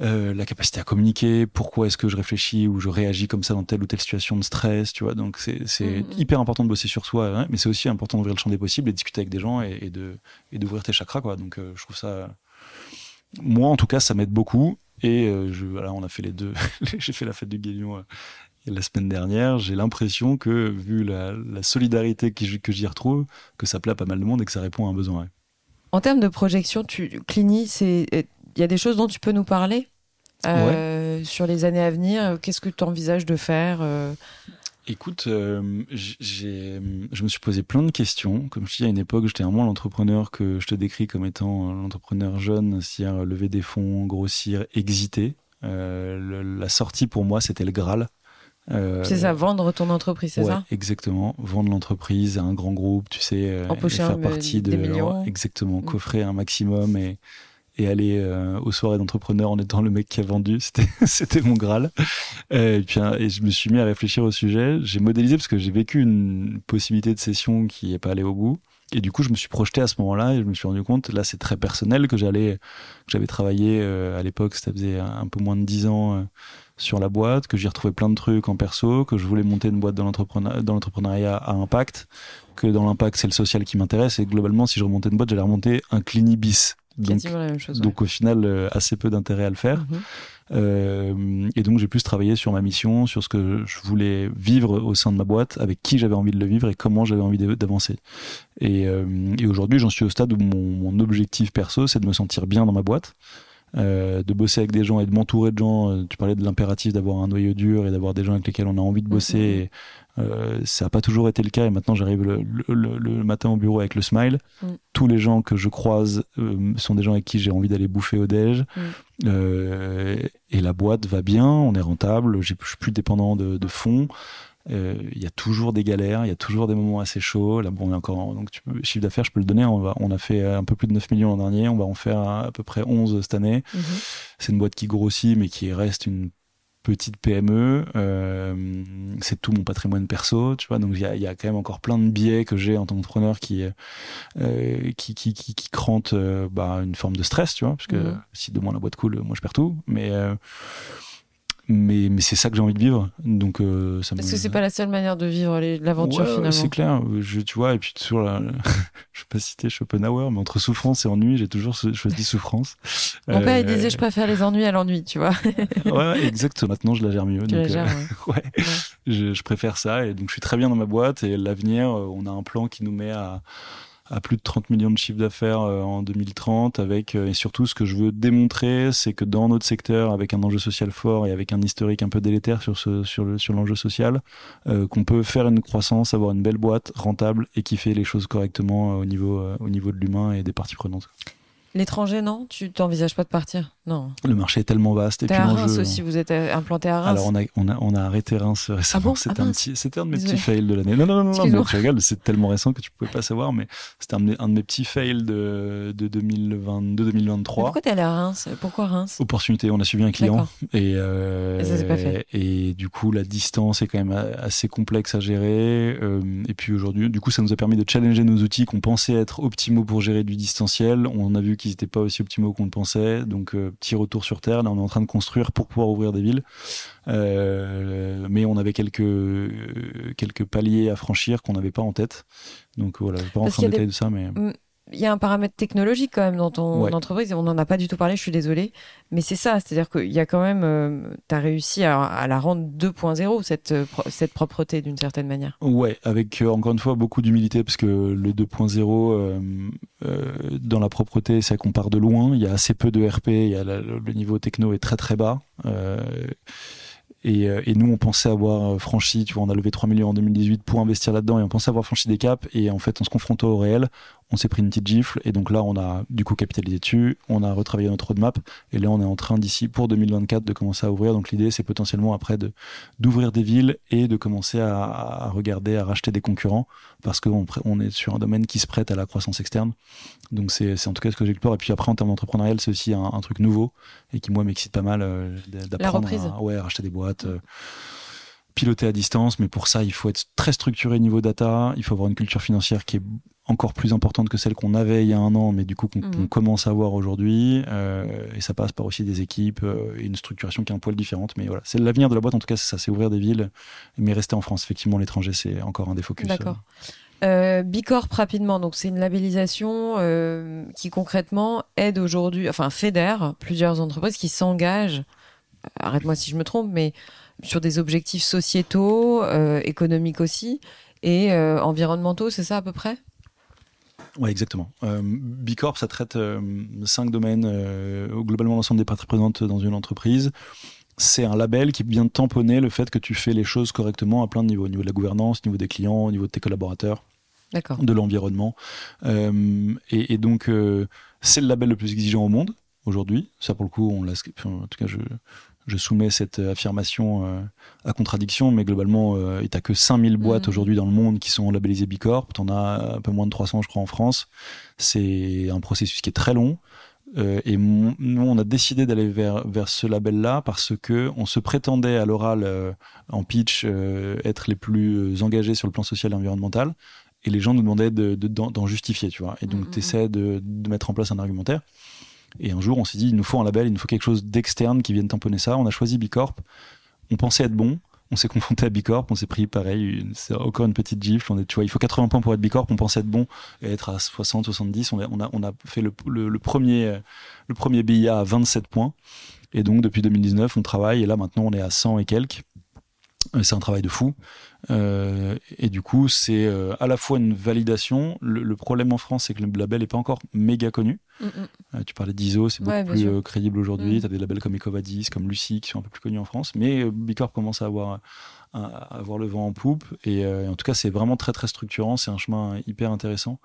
euh, la capacité à communiquer, pourquoi est-ce que je réfléchis ou je réagis comme ça dans telle ou telle situation de stress, tu vois. Donc c'est Mhm. hyper important de bosser sur soi, hein, mais c'est aussi important d'ouvrir le champ des possibles et de discuter avec des gens et, et de et d'ouvrir tes chakras, quoi. Donc euh, je trouve ça, moi en tout cas, ça m'aide beaucoup. Et euh, je, voilà, on a fait les deux. <laughs> J'ai fait la fête du Guélion la semaine dernière. J'ai l'impression que vu la, la solidarité que j'y- que j'y retrouve, que ça plaît à pas mal de monde et que ça répond à un besoin. En termes de projection, tu, Clini, c'est, y a des choses dont tu peux nous parler Euh, sur les années à venir. Qu'est-ce que tu envisages de faire euh, Écoute, euh, je me suis posé plein de questions. Comme je dis, à une époque, j'étais vraiment l'entrepreneur que je te décris comme étant l'entrepreneur jeune, c'est-à-dire lever des fonds, grossir, exiter. Euh, le- la sortie pour moi, c'était le Graal. Euh, C'est ça, vendre ton entreprise, c'est ouais, ça exactement. Vendre l'entreprise à un grand groupe, tu sais, euh, Empocher et faire partie de des millions. exactement, Mm. coffrer un maximum et et aller euh, aux soirées d'entrepreneurs en étant le mec qui a vendu, <laughs> c'était mon graal. Euh, et puis hein, et je me suis mis à réfléchir au sujet. J'ai modélisé parce que j'ai vécu une possibilité de session qui est pas allée au bout. Et du coup, je me suis projeté à ce moment-là et je me suis rendu compte, là, c'est très personnel que j'allais, que j'avais travaillé euh, à l'époque, ça faisait un peu moins de dix ans euh, sur la boîte, que j'y retrouvais plein de trucs en perso, que je voulais monter une boîte dans l'entrepreneuriat à impact, que dans l'impact, c'est le social qui m'intéresse et globalement, si je remontais une boîte, j'allais remonter un clini bis. Donc, la même chose. ouais. donc au final, euh, assez peu d'intérêt à le faire. Mhm. Euh, et donc j'ai plus travaillé sur ma mission, sur ce que je voulais vivre au sein de ma boîte, avec qui j'avais envie de le vivre et comment j'avais envie d'avancer. Et, euh, et aujourd'hui, j'en suis au stade où mon, mon objectif perso, c'est de me sentir bien dans ma boîte, euh, de bosser avec des gens et de m'entourer de gens. Euh, Tu parlais de l'impératif d'avoir un noyau dur et d'avoir des gens avec lesquels on a envie de bosser. Mhm. Et, euh, ça n'a pas toujours été le cas et maintenant j'arrive le, le- le- le matin au bureau avec le smile. Mm. Tous les gens que je croise euh, sont des gens avec qui j'ai envie d'aller bouffer au déj. Mm. Et la boîte va bien, on est rentable, je suis plus dépendant de, de fonds. Euh, Il y a toujours des galères, il y a toujours des moments assez chauds. Là, bon, on est encore en- donc tu peux, chiffre d'affaires, je peux le donner. On, va, on a fait un peu plus de 9 millions l'an dernier, on va en faire à, à peu près 11 cette année. Mhm. C'est une boîte qui grossit, mais qui reste une petite PME, euh, c'est tout mon patrimoine perso, tu vois. Donc il y a, y a, quand même encore plein de biais que j'ai en tant qu'entrepreneur qui, euh, qui, qui, qui, qui crantent euh, bah, une forme de stress, tu vois, parce que mmh. si demain la boîte coule, moi je perds tout. Mais mais, mais c'est ça que j'ai envie de vivre. Donc, euh, ça Parce que c'est pas la seule manière de vivre l'aventure ouais, finalement. c'est clair. Je, tu vois, et puis toujours, la, <laughs> je vais pas citer Schopenhauer, mais entre souffrance et ennui, j'ai toujours choisi souffrance. Mon euh, père, il disait, je préfère les ennuis à l'ennui, tu vois. ouais, exact. Maintenant, je la gère mieux. Tu donc, la gères, euh, <laughs> ouais. ouais. Je, je, préfère ça. Et donc, je suis très bien dans ma boîte. Et l'avenir, on a un plan qui nous met à à plus de 30 millions de chiffres d'affaires euh, en 2030 avec euh, et surtout ce que je veux démontrer c'est que dans notre secteur avec un enjeu social fort et avec un historique un peu délétère sur ce sur le sur l'enjeu social euh, qu'on peut faire une croissance avoir une belle boîte rentable et qui fait les choses correctement au niveau au niveau de l'humain et des parties prenantes. L'étranger, non? Tu t'envisages pas de partir? Non. Le marché est tellement vaste. Et puis à Reims aussi, vous êtes implanté à Reims Alors, on a, on a, on a arrêté Reims récemment. Ah bon? C'était, ah un, petit, c'était un de mes petits fails de l'année. Non, non, non, non mais tu c'est tellement récent que tu pouvais pas savoir, mais c'était un, un de mes petits fails de, de 2022-2023. Pourquoi t'es allé à Reims? Pourquoi Reims? Opportunité, on a suivi un client. Et, euh, et ça pas fait. Et du coup, la distance est quand même assez complexe à gérer. Euh, et puis aujourd'hui, du coup, ça nous a permis de challenger nos outils qu'on pensait être optimaux pour gérer du distanciel. On a vu qu'ils n'étaient pas aussi optimaux qu'on le pensait. Donc, euh, petit retour sur Terre. Là, on est en train de construire pour pouvoir ouvrir des villes. Euh, mais on avait quelques, quelques paliers à franchir qu'on n'avait pas en tête. Donc, voilà, je ne vais pas rentrer en détail des... de ça. Mais il y a un paramètre technologique quand même dans ton ouais. entreprise. On n'en a pas du tout parlé, je suis désolée. Mais c'est ça, c'est-à-dire qu'il y a quand même. Euh, tu as réussi à, à, la rendre 2.0, cette, cette propreté d'une certaine manière. Ouais, avec euh, encore une fois beaucoup d'humilité, parce que le 2.0, euh, euh, dans la propreté, c'est qu'on part de loin. Il y a assez peu de RP, il y a la, le niveau techno est très très bas. Et, et, nous, on pensait avoir franchi, tu vois, on a levé 3 millions en 2018 pour investir là-dedans et on pensait avoir franchi des caps. Et en fait, en se confrontant au réel, on s'est pris une petite gifle. Et donc là, on a du coup capitalisé dessus, on a retravaillé notre roadmap. Et là, on est en train d'ici, pour 2024, de commencer à ouvrir. Donc l'idée, c'est potentiellement après de, d'ouvrir des villes et de commencer à, à, regarder, à racheter des concurrents parce qu'on on est sur un domaine qui se prête à la croissance externe. Donc c'est, en tout cas ce que j'explore. Et puis après, en termes d'entrepreneurial, c'est aussi un, un, truc nouveau et qui, moi, m'excite pas mal euh, d'apprendre à, ouais, à racheter des boîtes. Euh, piloter à distance, mais pour ça, il faut être très structuré niveau data, il faut avoir une culture financière qui est encore plus importante que celle qu'on avait il y a un an, mais du coup qu'on mmh. commence à voir aujourd'hui. Euh, et ça passe par aussi des équipes euh, et une structuration qui est un poil différente. Mais voilà, c'est l'avenir de la boîte, en tout cas, c'est ça, c'est ouvrir des villes, mais rester en France. Effectivement, l'étranger, c'est encore un des focus. D'accord. Euh, Bicorp rapidement, donc c'est une labellisation euh, qui concrètement aide aujourd'hui, enfin fédère plusieurs entreprises qui s'engagent. Arrête-moi si je me trompe, mais sur des objectifs sociétaux, euh, économiques aussi, et euh, environnementaux, c'est ça à peu près? Oui, exactement. Euh, Bicorp, ça traite euh, cinq domaines, euh, globalement l'ensemble des parties présentes dans une entreprise. C'est un label qui vient tamponner le fait que tu fais les choses correctement à plein de niveaux, au niveau de la gouvernance, au niveau des clients, au niveau de tes collaborateurs, de l'environnement. Euh, et, et, donc, c'est le label le plus exigeant au monde aujourd'hui. Ça, pour le coup, on l'a. En tout cas, je, je soumets cette affirmation euh, à contradiction, mais globalement, euh, il n'y a que 5000 boîtes mmh. aujourd'hui dans le monde qui sont labellisées Bicorp. Tu en as un peu moins de 300, je crois, en France. C'est un processus qui est très long. Euh, et nous, on a décidé d'aller vers, vers ce label-là parce que on se prétendait à l'oral, euh, en pitch, euh, être les plus engagés sur le plan social et environnemental. Et les gens nous demandaient d'en de, de, justifier, tu vois. Et donc, mmh. tu essaies de, de mettre en place un argumentaire. Et un jour, on s'est dit, il nous faut un label, il nous faut quelque chose d'externe qui vienne tamponner ça. On a choisi Bicorp. On pensait être bon. On s'est confronté à Bicorp. On s'est pris, pareil, c'est encore une petite gifle. On est, tu vois, il faut 80 points pour être Bicorp. On pensait être bon et être à 60, 70. On a, fait le, le premier, le premier BIA à 27 points. Et donc, depuis 2019, on travaille. Et là, maintenant, on est à 100 et quelques. C'est un travail de fou. Euh, et du coup, c'est euh, à la fois une validation. Le, le problème en France, c'est que le label n'est pas encore méga connu. Mm euh, tu parlais d'ISO, c'est beaucoup Ouais, plus euh, crédible aujourd'hui. Mm. Tu as des labels comme Ecovadis, comme Lucie, qui sont un peu plus connus en France. Mais euh, Bicorp commence à avoir, à, à avoir le vent en poupe. Et, euh, en tout cas, c'est vraiment très, très structurant. C'est un chemin hyper intéressant.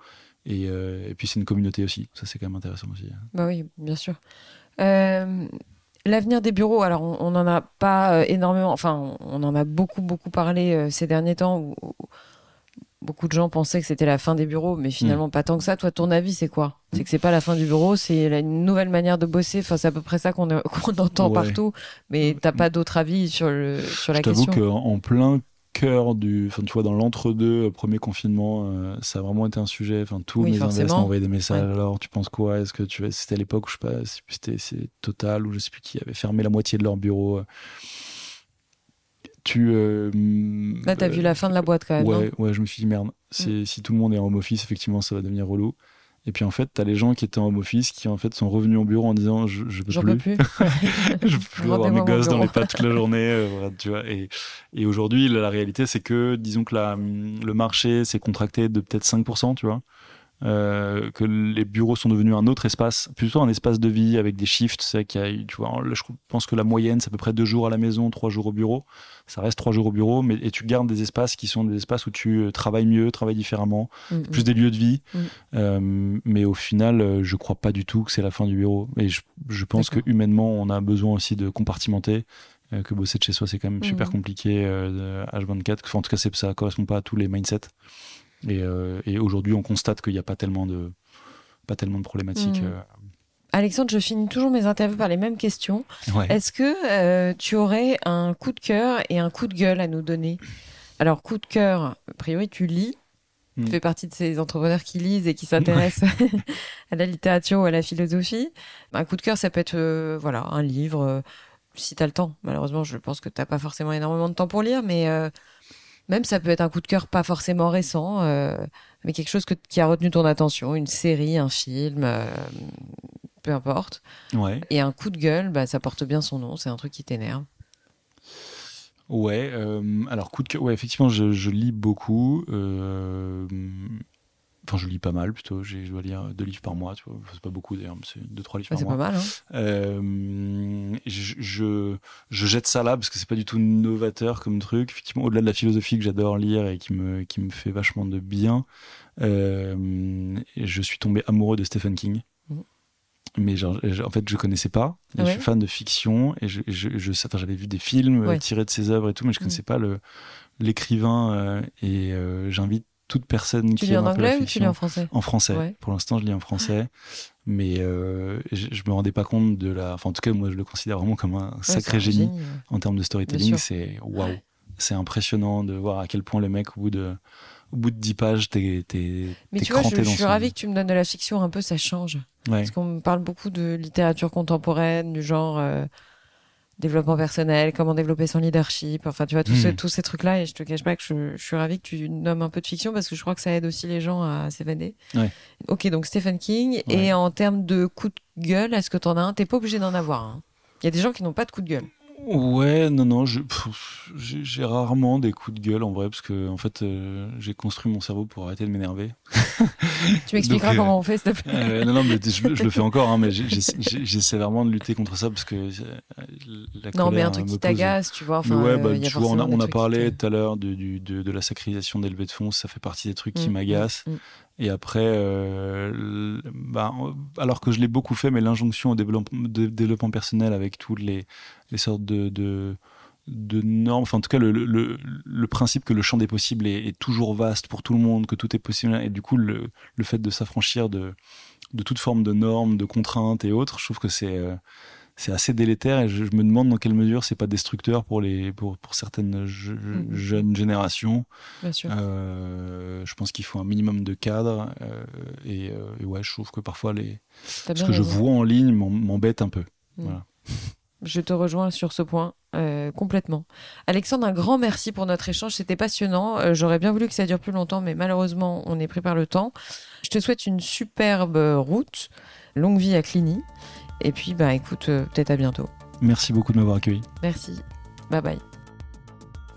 Et, euh, et puis, c'est une communauté aussi. Ça, c'est quand même intéressant aussi. Bah oui, bien sûr. Euh, L'avenir des bureaux, alors on n'en a pas euh, énormément, enfin on en a beaucoup beaucoup parlé euh, ces derniers temps où, beaucoup de gens pensaient que c'était la fin des bureaux, mais finalement pas tant que ça. Toi, ton avis, c'est quoi? C'est que c'est pas la fin du bureau, c'est une nouvelle manière de bosser. Enfin, c'est à peu près ça qu'on <laughs> entend Ouais. partout. Mais t'as pas d'autre avis sur le sur la Je t'avoue question? qu'en en plein cœur du, enfin tu vois, dans l'entre-deux, euh, premier confinement, euh, ça a vraiment été un sujet. Enfin, tous Oui, mes investisseurs m'ont envoyé des messages. Ouais. Alors, tu penses quoi? Est-ce que tu vas C'était à l'époque où je sais pas, c'était c'est Total ou je sais plus qui avait fermé la moitié de leur bureau. Tu. euh, Là, t'as euh, vu la fin de la boîte quand même. Ouais, ouais, je me suis dit merde. C'est si tout le monde est en home office, effectivement, ça va devenir relou. Et puis en fait, t'as les gens qui étaient en home office qui en fait sont revenus au bureau en disant je, je peux J'en plus. peux plus. <laughs> je peux plus <laughs> avoir mes gosses dans les bureau. pattes toute la journée. euh, voilà, tu vois. Et, et aujourd'hui, la, la réalité, c'est que, disons que la, le marché s'est contracté de peut-être 5%, tu vois. Euh, que les bureaux sont devenus un autre espace, plutôt un espace de vie avec des shifts. C'est qu'il y a, tu vois, je pense que la moyenne, c'est à peu près deux jours à la maison, trois jours au bureau. Ça reste trois jours au bureau, mais et tu gardes des espaces qui sont des espaces où tu euh, travailles mieux, travailles différemment, Mm, plus des lieux de vie. Mm. Euh, mais au final, je crois pas du tout que c'est la fin du bureau. Et je, je pense que humainement, on a besoin aussi de compartimenter. que bosser de chez soi, c'est quand même super compliqué euh, de H24. Enfin, en tout cas, ça correspond pas à tous les mindsets. Et, euh, et aujourd'hui, on constate qu'il n'y a pas tellement de, pas tellement de problématiques. Mhm. Alexandre, je finis toujours mes interviews par les mêmes questions. euh. Ouais. Est-ce que euh, tu aurais un coup de cœur et un coup de gueule à nous donner? Alors, coup de cœur, a priori, tu lis. Tu Mm. fais partie de ces entrepreneurs qui lisent et qui <laughs> s'intéressent à la littérature ou à la philosophie. Un coup de cœur, ça peut être euh, voilà, un livre, euh, si tu as le temps. Malheureusement, je pense que tu n'as pas forcément énormément de temps pour lire, mais euh, même ça peut être un coup de cœur pas forcément récent, euh, mais quelque chose que, qui a retenu ton attention, une série, un film, euh, peu importe. Ouais. Et un coup de gueule, bah, ça porte bien son nom, c'est un truc qui t'énerve. Ouais, euh, alors coup de cœur, ouais, effectivement, je, je lis beaucoup. Enfin, je lis pas mal plutôt. Je dois lire deux livres par mois, tu vois. C'est pas beaucoup d'ailleurs, mais c'est deux, trois livres Ouais, par c'est mois. pas mal, hein Euh, je, je, je jette ça là parce que c'est pas du tout novateur comme truc. Effectivement, au-delà de la philosophie que j'adore lire et qui me, qui me fait vachement de bien, euh, je suis tombé amoureux de Stephen King. Mhm. Mais genre, en fait, je connaissais pas. Et Ah ouais Je suis fan de fiction et je, je, je- enfin, j'avais vu des films euh, Ouais. tirés de ses œuvres et tout, mais je connaissais pas le l'écrivain. euh, et euh, j'invite toute personne Tu qui lis en anglais ou tu lis en français en français. Ouais. Pour l'instant, je lis en français. Mais euh, je, je me rendais pas compte de la. Enfin, en tout cas, moi, je le considère vraiment comme un Ouais, sacré un génie ouais. en termes de storytelling. C'est waouh. C'est impressionnant de voir à quel point le mec, au bout de, au bout de 10 pages, t'es, Mais tu vois, je, suis ravie que tu me donnes de la fiction un peu, ça change. Parce qu'on me parle beaucoup de littérature contemporaine, du genre euh, développement personnel, comment développer son leadership, enfin tu vois, tous ce- tous ces trucs-là. Et je te cache pas que je, je suis ravie que tu nommes un peu de fiction parce que je crois que ça aide aussi les gens à s'évader. Ouais. Ok, donc Stephen King. Ouais. Et en termes de coup de gueule, est-ce que t'en as un? T'es pas obligé d'en avoir un. Il y a des gens qui n'ont pas de coup de gueule. Ouais, non, non, j'ai rarement des coups de gueule en vrai, parce que en fait, euh, j'ai construit mon cerveau pour arrêter de m'énerver. Tu m'expliqueras euh, comment on fait, s'il te plaît. Euh, non, non, mais je, le- je le fais encore, hein, mais <laughs> j'essaie vraiment de lutter contre ça parce que euh, la Non, mais un truc qui t'agace, tu vois. Enfin, ouais, bah, y a tu vois, on a, on a parlé tout à l'heure de, de, de la sacralisation des levées de fonds, ça fait partie des trucs qui Mm, m'agacent. mm, mm. Et après, euh, bah, alors que je l'ai beaucoup fait, mais l'injonction au développement, personnel avec toutes les, sortes de, normes, enfin en tout cas le, principe que le champ des possibles est, toujours vaste pour tout le monde, que tout est possible, et du coup le, fait de s'affranchir de, de toute forme de normes, de contraintes et autres, je trouve que c'est euh, c'est assez délétère et je, je me demande dans quelle mesure c'est pas destructeur pour les pour, pour certaines je- Mhm. jeunes générations. Bien sûr. Euh, je pense qu'il faut un minimum de cadre euh, et, euh, et ouais, je trouve que parfois les ce que je vois en ligne m'em- m'embête un peu. Mm. Voilà. <laughs> Je te rejoins sur ce point euh, complètement. Alexandre, un grand merci pour notre échange. C'était passionnant. Euh, J'aurais bien voulu que ça dure plus longtemps, mais malheureusement, on est pris par le temps. Je te souhaite une superbe route. Longue vie à Cluny. Et puis, bah, écoute, euh, peut-être à bientôt. Merci beaucoup de m'avoir accueilli. Merci. Bye bye.